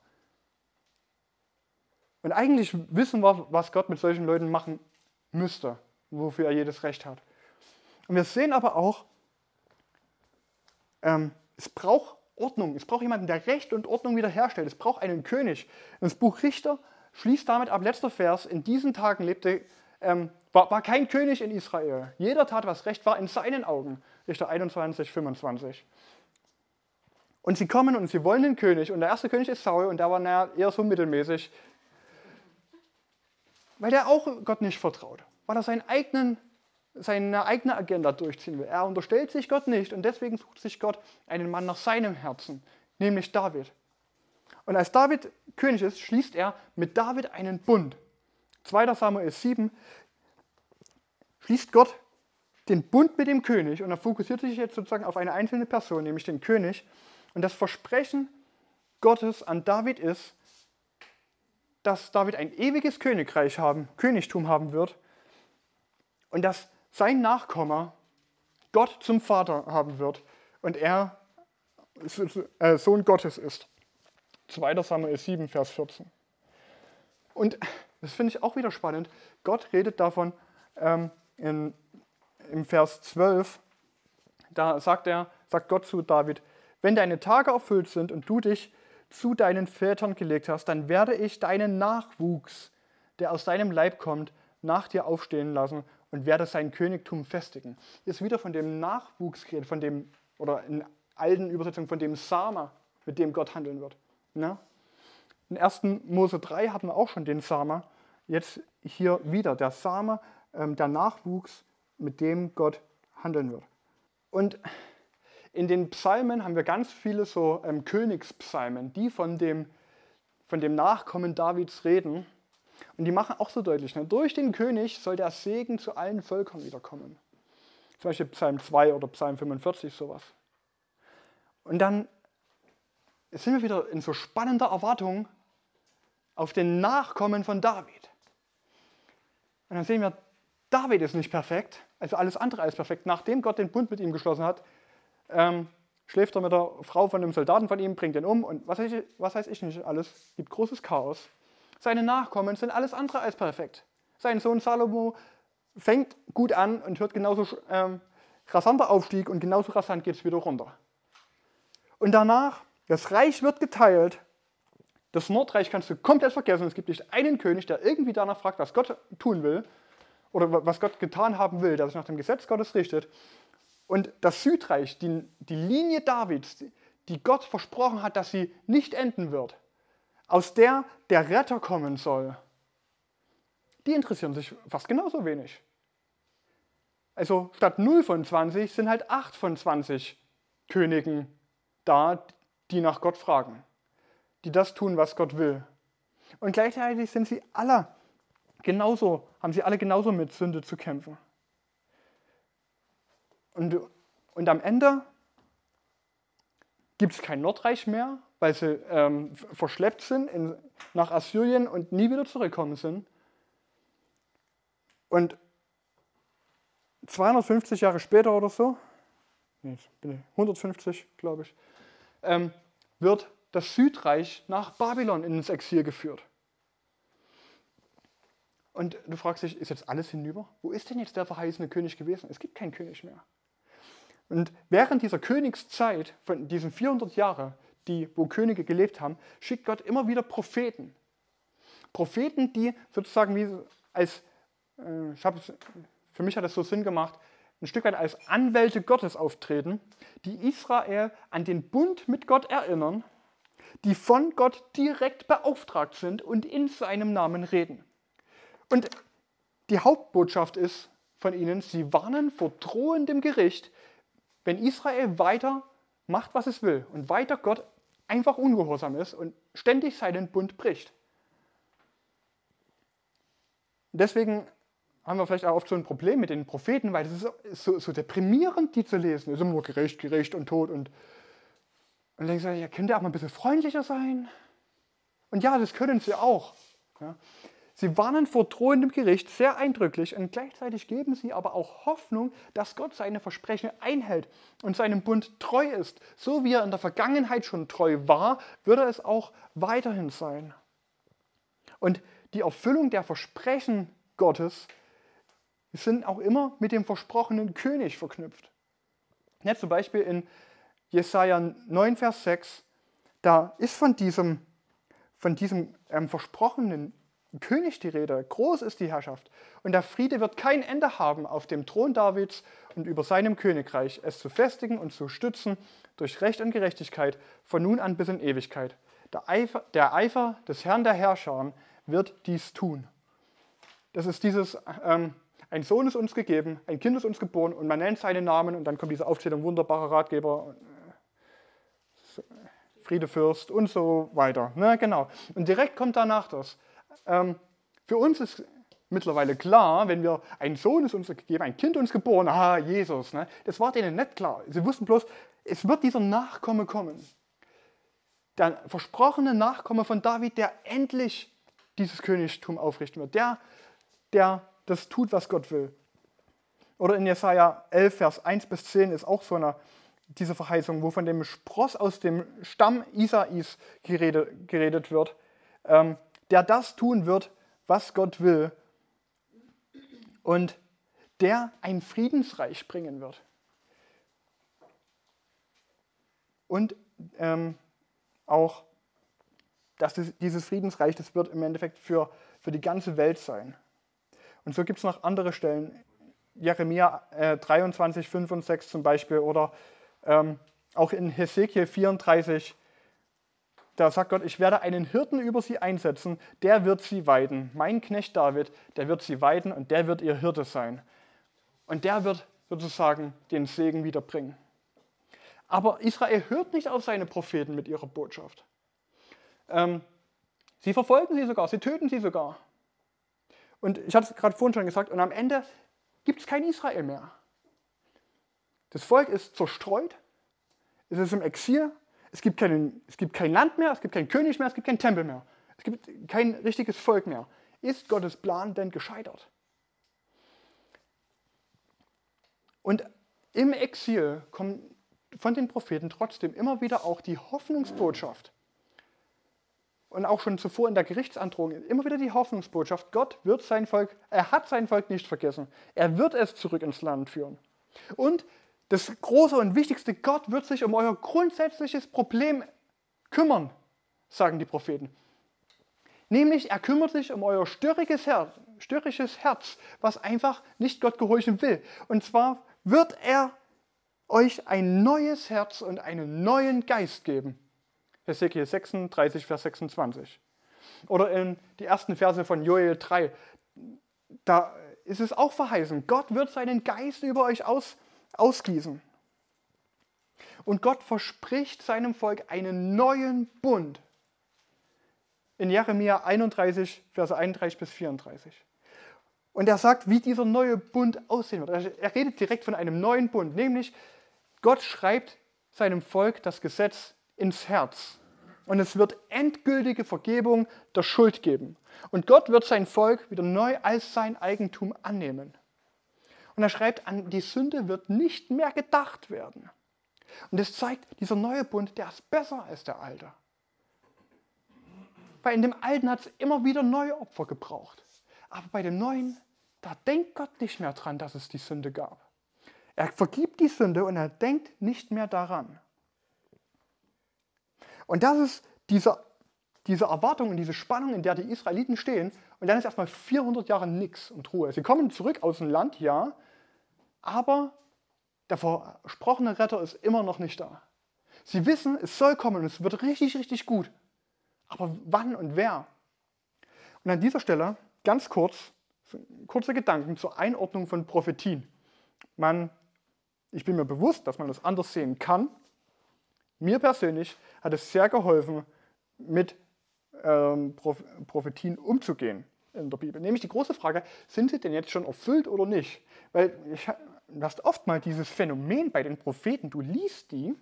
Und eigentlich wissen wir, was Gott mit solchen Leuten machen müsste, wofür er jedes Recht hat. Und wir sehen aber auch, ähm, es braucht Ordnung, es braucht jemanden, der Recht und Ordnung wiederherstellt. Es braucht einen König. Das Buch Richter schließt damit ab, letzter Vers, in diesen Tagen lebte, ähm, war, war kein König in Israel. Jeder tat, was recht war in seinen Augen. Richter 21, 25. Und sie kommen und sie wollen den König. Und der erste König ist Saul und der war naja, eher so mittelmäßig weil der auch Gott nicht vertraut, weil er seinen eigenen, seine eigene Agenda durchziehen will. Er unterstellt sich Gott nicht und deswegen sucht sich Gott einen Mann nach seinem Herzen, nämlich David. Und als David König ist, schließt er mit David einen Bund. 2. Samuel 7 schließt Gott den Bund mit dem König und er fokussiert sich jetzt sozusagen auf eine einzelne Person, nämlich den König. Und das Versprechen Gottes an David ist, dass David ein ewiges Königreich haben, Königtum haben wird und dass sein Nachkomme Gott zum Vater haben wird und er äh, Sohn Gottes ist. 2. Samuel 7, Vers 14. Und das finde ich auch wieder spannend. Gott redet davon ähm, in, im Vers 12. Da sagt er, sagt Gott zu David, wenn deine Tage erfüllt sind und du dich zu deinen Vätern gelegt hast, dann werde ich deinen Nachwuchs, der aus deinem Leib kommt, nach dir aufstehen lassen und werde sein Königtum festigen. Ist wieder von dem Nachwuchs geredet, von dem, oder in alten Übersetzungen von dem Sama, mit dem Gott handeln wird. Ne? In 1. Mose 3 hatten wir auch schon den Sama, jetzt hier wieder der Sama, ähm, der Nachwuchs, mit dem Gott handeln wird. Und in den Psalmen haben wir ganz viele so ähm, Königspsalmen, die von dem, von dem Nachkommen Davids reden. Und die machen auch so deutlich, ne? durch den König soll der Segen zu allen Völkern wiederkommen. Zum Beispiel Psalm 2 oder Psalm 45, sowas. Und dann sind wir wieder in so spannender Erwartung auf den Nachkommen von David. Und dann sehen wir, David ist nicht perfekt, also alles andere als perfekt. Nachdem Gott den Bund mit ihm geschlossen hat, ähm, schläft er mit der Frau von einem Soldaten von ihm, bringt ihn um und was weiß, ich, was weiß ich nicht alles, gibt großes Chaos. Seine Nachkommen sind alles andere als perfekt. Sein Sohn Salomo fängt gut an und hört genauso ähm, rasanter Aufstieg und genauso rasant geht es wieder runter. Und danach, das Reich wird geteilt. Das Nordreich kannst du komplett vergessen. Es gibt nicht einen König, der irgendwie danach fragt, was Gott tun will oder was Gott getan haben will, der sich nach dem Gesetz Gottes richtet. Und das Südreich, die, die Linie Davids, die Gott versprochen hat, dass sie nicht enden wird, aus der der Retter kommen soll, die interessieren sich fast genauso wenig. Also statt 0 von 20 sind halt 8 von 20 Königen da, die nach Gott fragen, die das tun, was Gott will. Und gleichzeitig sind sie alle genauso, haben sie alle genauso mit Sünde zu kämpfen. Und, und am Ende gibt es kein Nordreich mehr, weil sie ähm, verschleppt sind in, nach Assyrien und nie wieder zurückkommen sind. Und 250 Jahre später oder so, nee, 150 glaube ich, ähm, wird das Südreich nach Babylon ins Exil geführt. Und du fragst dich, ist jetzt alles hinüber? Wo ist denn jetzt der verheißene König gewesen? Es gibt keinen König mehr. Und während dieser Königszeit, von diesen 400 Jahren, die, wo Könige gelebt haben, schickt Gott immer wieder Propheten. Propheten, die sozusagen wie als, äh, ich für mich hat das so Sinn gemacht, ein Stück weit als Anwälte Gottes auftreten, die Israel an den Bund mit Gott erinnern, die von Gott direkt beauftragt sind und in seinem Namen reden. Und die Hauptbotschaft ist von ihnen, sie warnen vor drohendem Gericht, wenn Israel weiter macht, was es will und weiter Gott einfach ungehorsam ist und ständig seinen Bund bricht. deswegen haben wir vielleicht auch oft so ein Problem mit den Propheten, weil es ist so, so deprimierend, die zu lesen. Es ist immer nur gerecht, gerecht und tot. Und, und dann denkst du, ja, könnt ihr auch mal ein bisschen freundlicher sein? Und ja, das können sie auch. Ja. Sie warnen vor drohendem Gericht sehr eindrücklich und gleichzeitig geben sie aber auch Hoffnung, dass Gott seine Versprechen einhält und seinem Bund treu ist. So wie er in der Vergangenheit schon treu war, würde es auch weiterhin sein. Und die Erfüllung der Versprechen Gottes sind auch immer mit dem versprochenen König verknüpft. Ja, zum Beispiel in Jesaja 9, Vers 6, da ist von diesem, von diesem ähm, versprochenen König die Rede. Groß ist die Herrschaft. Und der Friede wird kein Ende haben auf dem Thron Davids und über seinem Königreich, es zu festigen und zu stützen durch Recht und Gerechtigkeit von nun an bis in Ewigkeit. Der Eifer, der Eifer des Herrn der Herrscher wird dies tun. Das ist dieses, ähm, ein Sohn ist uns gegeben, ein Kind ist uns geboren und man nennt seinen Namen und dann kommt diese Aufzählung wunderbarer Ratgeber, äh, Friedefürst und so weiter. Ne, genau. Und direkt kommt danach das. Ähm, für uns ist mittlerweile klar, wenn wir ein Sohn ist uns gegeben, ein Kind uns geboren, ah, Jesus. Ne? Das war denen nicht klar. Sie wussten bloß, es wird dieser Nachkomme kommen. Der versprochene Nachkomme von David, der endlich dieses Königtum aufrichten wird. Der, der das tut, was Gott will. Oder in Jesaja 11, Vers 1 bis 10 ist auch so eine, diese Verheißung, wo von dem Spross aus dem Stamm Isais geredet, geredet wird, ähm, der das tun wird, was Gott will und der ein Friedensreich bringen wird. Und ähm, auch, dass dieses Friedensreich, das wird im Endeffekt für, für die ganze Welt sein. Und so gibt es noch andere Stellen, Jeremia äh, 23, 5 und 6 zum Beispiel, oder ähm, auch in Hesekiel 34, da sagt Gott, ich werde einen Hirten über sie einsetzen, der wird sie weiden. Mein Knecht David, der wird sie weiden und der wird ihr Hirte sein. Und der wird sozusagen den Segen wiederbringen. Aber Israel hört nicht auf seine Propheten mit ihrer Botschaft. Ähm, sie verfolgen sie sogar, sie töten sie sogar. Und ich hatte es gerade vorhin schon gesagt, und am Ende gibt es kein Israel mehr. Das Volk ist zerstreut, es ist im Exil, es gibt, keinen, es gibt kein Land mehr, es gibt keinen König mehr, es gibt keinen Tempel mehr, es gibt kein richtiges Volk mehr. Ist Gottes Plan denn gescheitert? Und im Exil kommt von den Propheten trotzdem immer wieder auch die Hoffnungsbotschaft, und auch schon zuvor in der Gerichtsandrohung immer wieder die Hoffnungsbotschaft, Gott wird sein Volk, er hat sein Volk nicht vergessen. Er wird es zurück ins Land führen. Und das große und wichtigste, Gott wird sich um euer grundsätzliches Problem kümmern, sagen die Propheten. Nämlich, er kümmert sich um euer störriges Herz, störrisches Herz, was einfach nicht Gott gehorchen will. Und zwar wird er euch ein neues Herz und einen neuen Geist geben. Hesekiel 36, Vers 26. Oder in die ersten Verse von Joel 3. Da ist es auch verheißen, Gott wird seinen Geist über euch aus, ausgießen. Und Gott verspricht seinem Volk einen neuen Bund. In Jeremia 31, Verse 31 bis 34. Und er sagt, wie dieser neue Bund aussehen wird. Er redet direkt von einem neuen Bund, nämlich Gott schreibt seinem Volk das Gesetz ins Herz. Und es wird endgültige Vergebung der Schuld geben. Und Gott wird sein Volk wieder neu als sein Eigentum annehmen. Und er schreibt an, die Sünde wird nicht mehr gedacht werden. Und es zeigt, dieser neue Bund, der ist besser als der alte. Weil in dem alten hat es immer wieder neue Opfer gebraucht. Aber bei dem neuen, da denkt Gott nicht mehr dran, dass es die Sünde gab. Er vergibt die Sünde und er denkt nicht mehr daran. Und das ist diese, diese Erwartung und diese Spannung, in der die Israeliten stehen. Und dann ist erstmal 400 Jahre nichts und Ruhe. Sie kommen zurück aus dem Land, ja, aber der versprochene Retter ist immer noch nicht da. Sie wissen, es soll kommen und es wird richtig, richtig gut. Aber wann und wer? Und an dieser Stelle ganz kurz, kurze Gedanken zur Einordnung von Prophetien. Man, ich bin mir bewusst, dass man das anders sehen kann. Mir persönlich hat es sehr geholfen, mit ähm, Prophetien umzugehen in der Bibel. Nämlich die große Frage, sind sie denn jetzt schon erfüllt oder nicht? Weil ich, du hast oft mal dieses Phänomen bei den Propheten, du liest die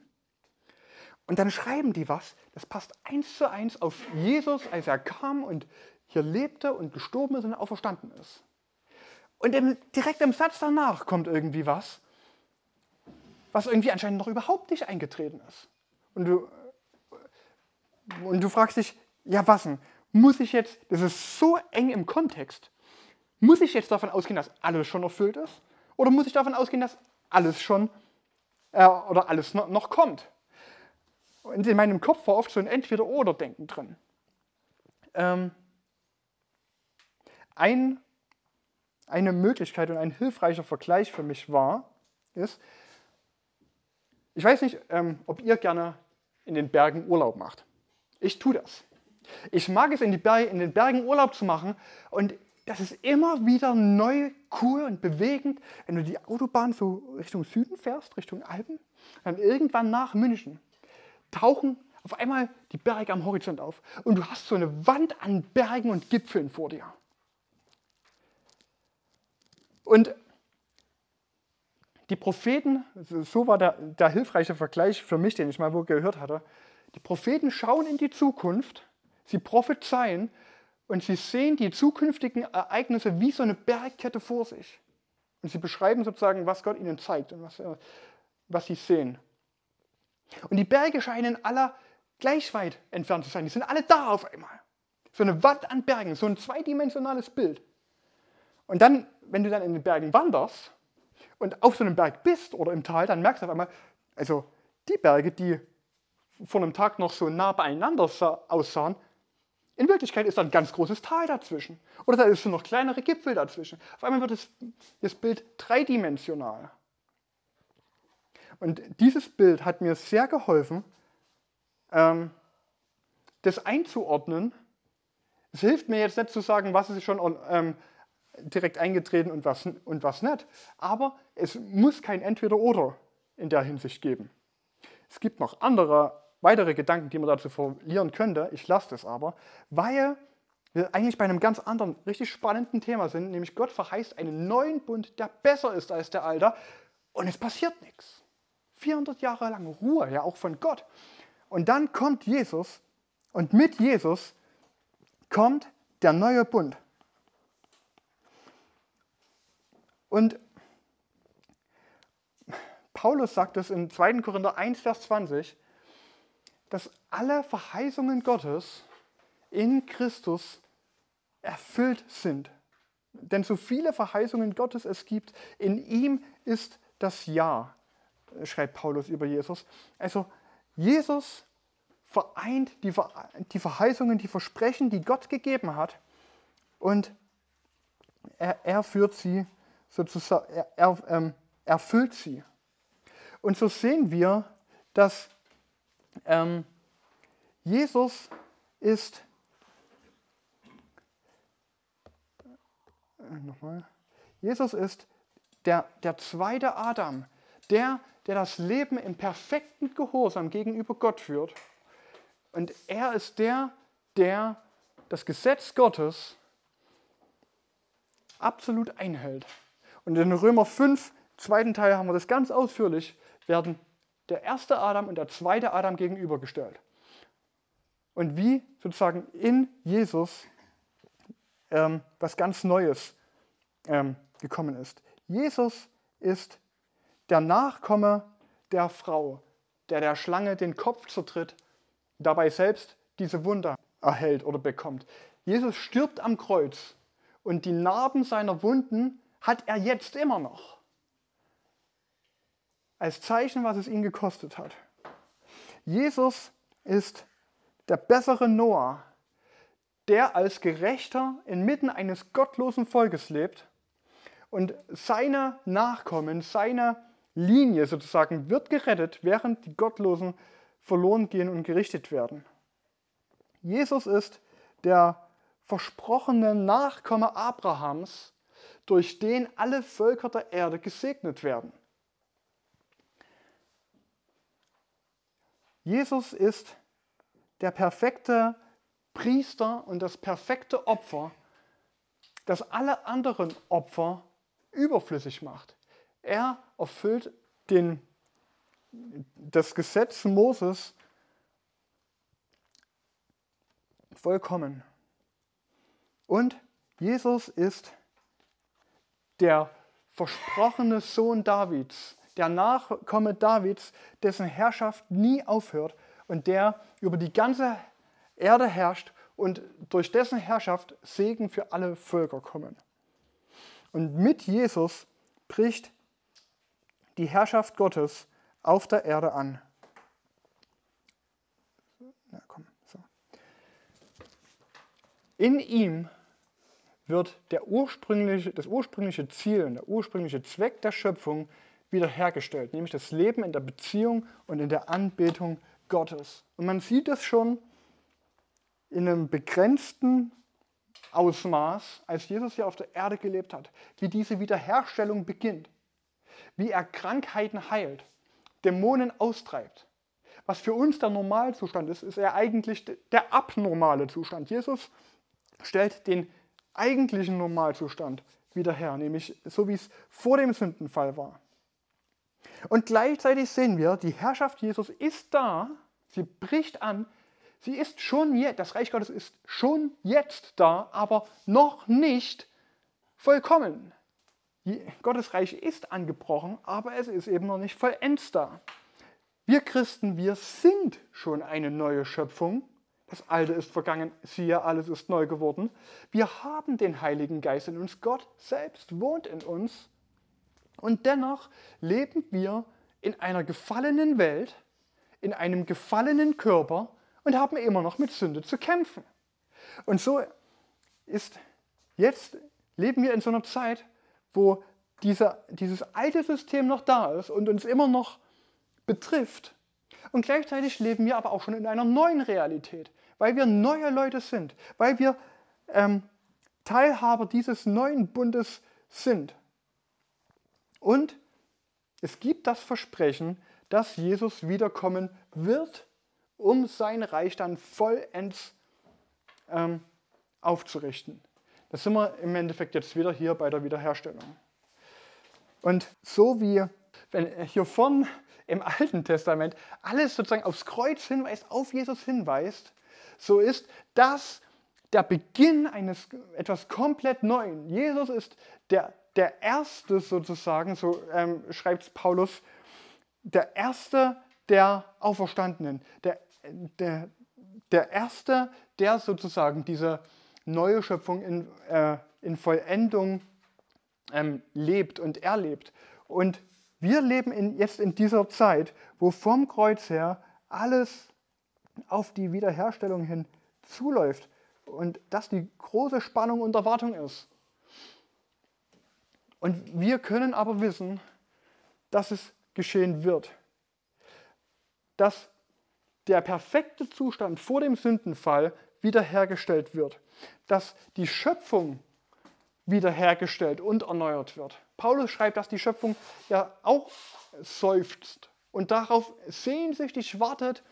und dann schreiben die was, das passt eins zu eins auf Jesus, als er kam und hier lebte und gestorben ist und auferstanden ist. Und im, direkt im Satz danach kommt irgendwie was, was irgendwie anscheinend noch überhaupt nicht eingetreten ist. Und du, und du fragst dich, ja was denn? Muss ich jetzt, das ist so eng im Kontext, muss ich jetzt davon ausgehen, dass alles schon erfüllt ist? Oder muss ich davon ausgehen, dass alles schon äh, oder alles noch, noch kommt? Und in meinem Kopf war oft so ein Entweder-Oder-Denken drin. Ähm, ein, eine Möglichkeit und ein hilfreicher Vergleich für mich war, ist, ich weiß nicht, ähm, ob ihr gerne in den Bergen Urlaub macht. Ich tue das. Ich mag es, in, in den Bergen Urlaub zu machen und das ist immer wieder neu, cool und bewegend, wenn du die Autobahn so Richtung Süden fährst, Richtung Alpen, dann irgendwann nach München tauchen auf einmal die Berge am Horizont auf und du hast so eine Wand an Bergen und Gipfeln vor dir. Und die Propheten, so war der, der hilfreiche Vergleich für mich, den ich mal wo gehört hatte, die Propheten schauen in die Zukunft, sie prophezeien und sie sehen die zukünftigen Ereignisse wie so eine Bergkette vor sich. Und sie beschreiben sozusagen, was Gott ihnen zeigt und was, was sie sehen. Und die Berge scheinen alle gleich weit entfernt zu sein. Die sind alle da auf einmal. So eine Wand an Bergen, so ein zweidimensionales Bild. Und dann, wenn du dann in den Bergen wanderst und auf so einem Berg bist oder im Tal, dann merkst du auf einmal, also die Berge, die vor einem Tag noch so nah beieinander aussahen, in Wirklichkeit ist da ein ganz großes Tal dazwischen. Oder da ist so noch kleinere Gipfel dazwischen. Auf einmal wird das, das Bild dreidimensional. Und dieses Bild hat mir sehr geholfen, ähm, das einzuordnen. Es hilft mir jetzt nicht zu sagen, was ist schon ähm, direkt eingetreten und was, und was nicht. Aber es muss kein Entweder-Oder in der Hinsicht geben. Es gibt noch andere, weitere Gedanken, die man dazu verlieren könnte. Ich lasse das aber, weil wir eigentlich bei einem ganz anderen, richtig spannenden Thema sind, nämlich Gott verheißt einen neuen Bund, der besser ist als der alte und es passiert nichts. 400 Jahre lang Ruhe, ja auch von Gott. Und dann kommt Jesus und mit Jesus kommt der neue Bund. Und Paulus sagt es in 2. Korinther 1, Vers 20, dass alle Verheißungen Gottes in Christus erfüllt sind. Denn so viele Verheißungen Gottes es gibt, in ihm ist das Ja schreibt Paulus über Jesus. Also Jesus vereint die, Verheißungen, die Versprechen, die Gott gegeben hat und er, er führt sie sozusagen, er, er ähm, erfüllt sie. Und so sehen wir, dass ähm, Jesus ist, äh, nochmal, Jesus ist der, der zweite Adam, der, der das Leben im perfekten Gehorsam gegenüber Gott führt. Und er ist der, der das Gesetz Gottes absolut einhält. Und in Römer 5, zweiten Teil haben wir das ganz ausführlich, werden der erste Adam und der zweite Adam gegenübergestellt. Und wie sozusagen in Jesus ähm, was ganz Neues ähm, gekommen ist. Jesus ist der Nachkomme der Frau, der der Schlange den Kopf zertritt, dabei selbst diese Wunder erhält oder bekommt. Jesus stirbt am Kreuz und die Narben seiner Wunden hat er jetzt immer noch. Als Zeichen, was es ihn gekostet hat. Jesus ist der bessere Noah, der als Gerechter inmitten eines gottlosen Volkes lebt und seine Nachkommen, seine Linie sozusagen wird gerettet, während die Gottlosen verloren gehen und gerichtet werden. Jesus ist der versprochene Nachkomme Abrahams, durch den alle Völker der Erde gesegnet werden. Jesus ist der perfekte Priester und das perfekte Opfer, das alle anderen Opfer überflüssig macht. Er erfüllt den, das Gesetz Moses vollkommen. Und Jesus ist der versprochene Sohn Davids, der Nachkomme Davids, dessen Herrschaft nie aufhört und der über die ganze Erde herrscht und durch dessen Herrschaft Segen für alle Völker kommen. Und mit Jesus bricht die Herrschaft Gottes auf der Erde an. Na, komm, so. In ihm wird der ursprüngliche, das ursprüngliche Ziel und der ursprüngliche Zweck der Schöpfung wiederhergestellt, nämlich das Leben in der Beziehung und in der Anbetung Gottes. Und man sieht es schon in einem begrenzten Ausmaß, als Jesus hier auf der Erde gelebt hat, wie diese Wiederherstellung beginnt, wie er Krankheiten heilt, Dämonen austreibt. Was für uns der Normalzustand ist, ist er eigentlich der abnormale Zustand. Jesus stellt den eigentlichen Normalzustand wieder her, nämlich so wie es vor dem Sündenfall war. Und gleichzeitig sehen wir, die Herrschaft Jesus ist da, sie bricht an, sie ist schon jetzt, das Reich Gottes ist schon jetzt da, aber noch nicht vollkommen. Gottes Reich ist angebrochen, aber es ist eben noch nicht vollends da. Wir Christen, wir sind schon eine neue Schöpfung. Das Alte ist vergangen, siehe, alles ist neu geworden. Wir haben den Heiligen Geist in uns, Gott selbst wohnt in uns. Und dennoch leben wir in einer gefallenen Welt, in einem gefallenen Körper und haben immer noch mit Sünde zu kämpfen. Und so ist jetzt leben wir in so einer Zeit, wo dieser, dieses alte System noch da ist und uns immer noch betrifft. Und gleichzeitig leben wir aber auch schon in einer neuen Realität, weil wir neue Leute sind, weil wir ähm, Teilhaber dieses neuen Bundes sind. Und es gibt das Versprechen, dass Jesus wiederkommen wird, um sein Reich dann vollends ähm, aufzurichten. Das sind wir im Endeffekt jetzt wieder hier bei der Wiederherstellung. Und so wie wenn hier vorne im Alten Testament alles sozusagen aufs Kreuz hinweist, auf Jesus hinweist, so ist das der Beginn eines etwas komplett Neuen. Jesus ist der, der Erste sozusagen, so ähm, schreibt Paulus, der Erste der Auferstandenen, der, der, der Erste, der sozusagen diese neue Schöpfung in, äh, in Vollendung ähm, lebt und erlebt. Und wir leben in, jetzt in dieser Zeit, wo vom Kreuz her alles auf die Wiederherstellung hin zuläuft und das die große Spannung und Erwartung ist. Und wir können aber wissen, dass es geschehen wird. Dass der perfekte Zustand vor dem Sündenfall wiederhergestellt wird. Dass die Schöpfung wiederhergestellt und erneuert wird. Paulus schreibt, dass die Schöpfung ja auch seufzt und darauf sehnsüchtig wartet,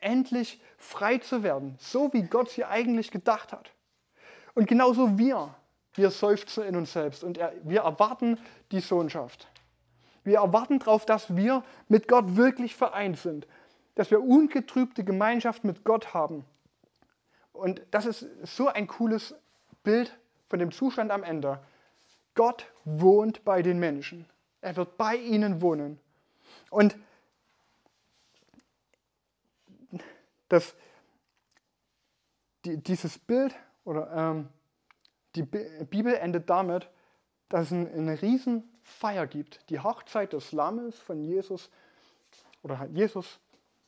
endlich frei zu werden, so wie Gott sie eigentlich gedacht hat. Und genauso wir, wir seufzen in uns selbst und wir erwarten die Sohnschaft. Wir erwarten darauf, dass wir mit Gott wirklich vereint sind, dass wir ungetrübte Gemeinschaft mit Gott haben. Und das ist so ein cooles Bild von dem Zustand am Ende. Gott wohnt bei den Menschen. Er wird bei ihnen wohnen. Und das, die, dieses Bild oder ähm, die Bibel endet damit, dass es eine riesen Feier gibt. Die Hochzeit des Lammes von Jesus oder Jesus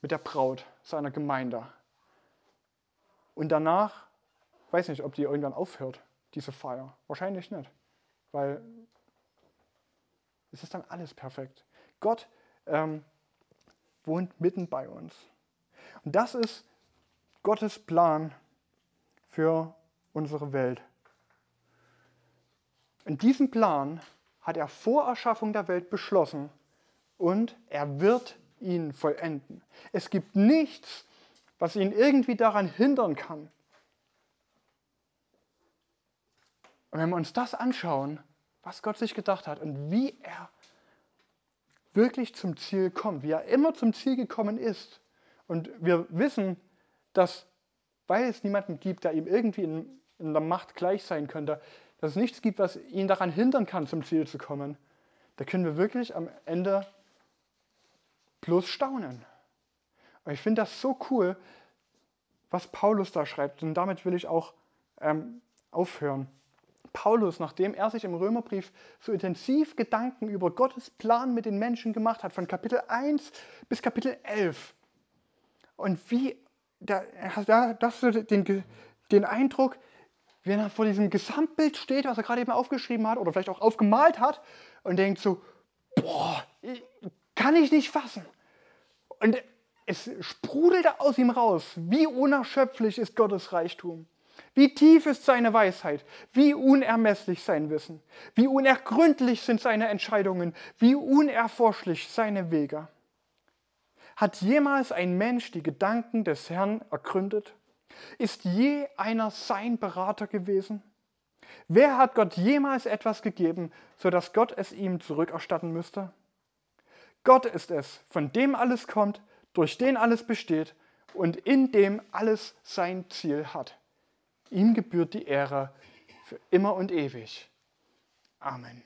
mit der Braut seiner Gemeinde. Und danach, weiß nicht, ob die irgendwann aufhört, diese Feier. Wahrscheinlich nicht, weil es ist dann alles perfekt. Gott ähm, wohnt mitten bei uns. Und das ist Gottes Plan für unsere Welt. Und diesen Plan hat er vor Erschaffung der Welt beschlossen und er wird ihn vollenden. Es gibt nichts, was ihn irgendwie daran hindern kann. Und wenn wir uns das anschauen, was Gott sich gedacht hat und wie er wirklich zum Ziel kommt, wie er immer zum Ziel gekommen ist. Und wir wissen, dass, weil es niemanden gibt, der ihm irgendwie in, in der Macht gleich sein könnte, dass es nichts gibt, was ihn daran hindern kann, zum Ziel zu kommen, da können wir wirklich am Ende bloß staunen. Und ich finde das so cool, was Paulus da schreibt. Und damit will ich auch ähm, aufhören. Paulus, nachdem er sich im Römerbrief so intensiv Gedanken über Gottes Plan mit den Menschen gemacht hat, von Kapitel 1 bis Kapitel 11. Und wie, da, da das den, den Eindruck, wenn er vor diesem Gesamtbild steht, was er gerade eben aufgeschrieben hat oder vielleicht auch aufgemalt hat und denkt so, boah, kann ich nicht fassen. Und es sprudelte aus ihm raus, wie unerschöpflich ist Gottes Reichtum. Wie tief ist seine Weisheit, wie unermesslich sein Wissen, wie unergründlich sind seine Entscheidungen, wie unerforschlich seine Wege. Hat jemals ein Mensch die Gedanken des Herrn ergründet? Ist je einer sein Berater gewesen? Wer hat Gott jemals etwas gegeben, sodass Gott es ihm zurückerstatten müsste? Gott ist es, von dem alles kommt, durch den alles besteht und in dem alles sein Ziel hat. Ihm gebührt die Ehre für immer und ewig. Amen.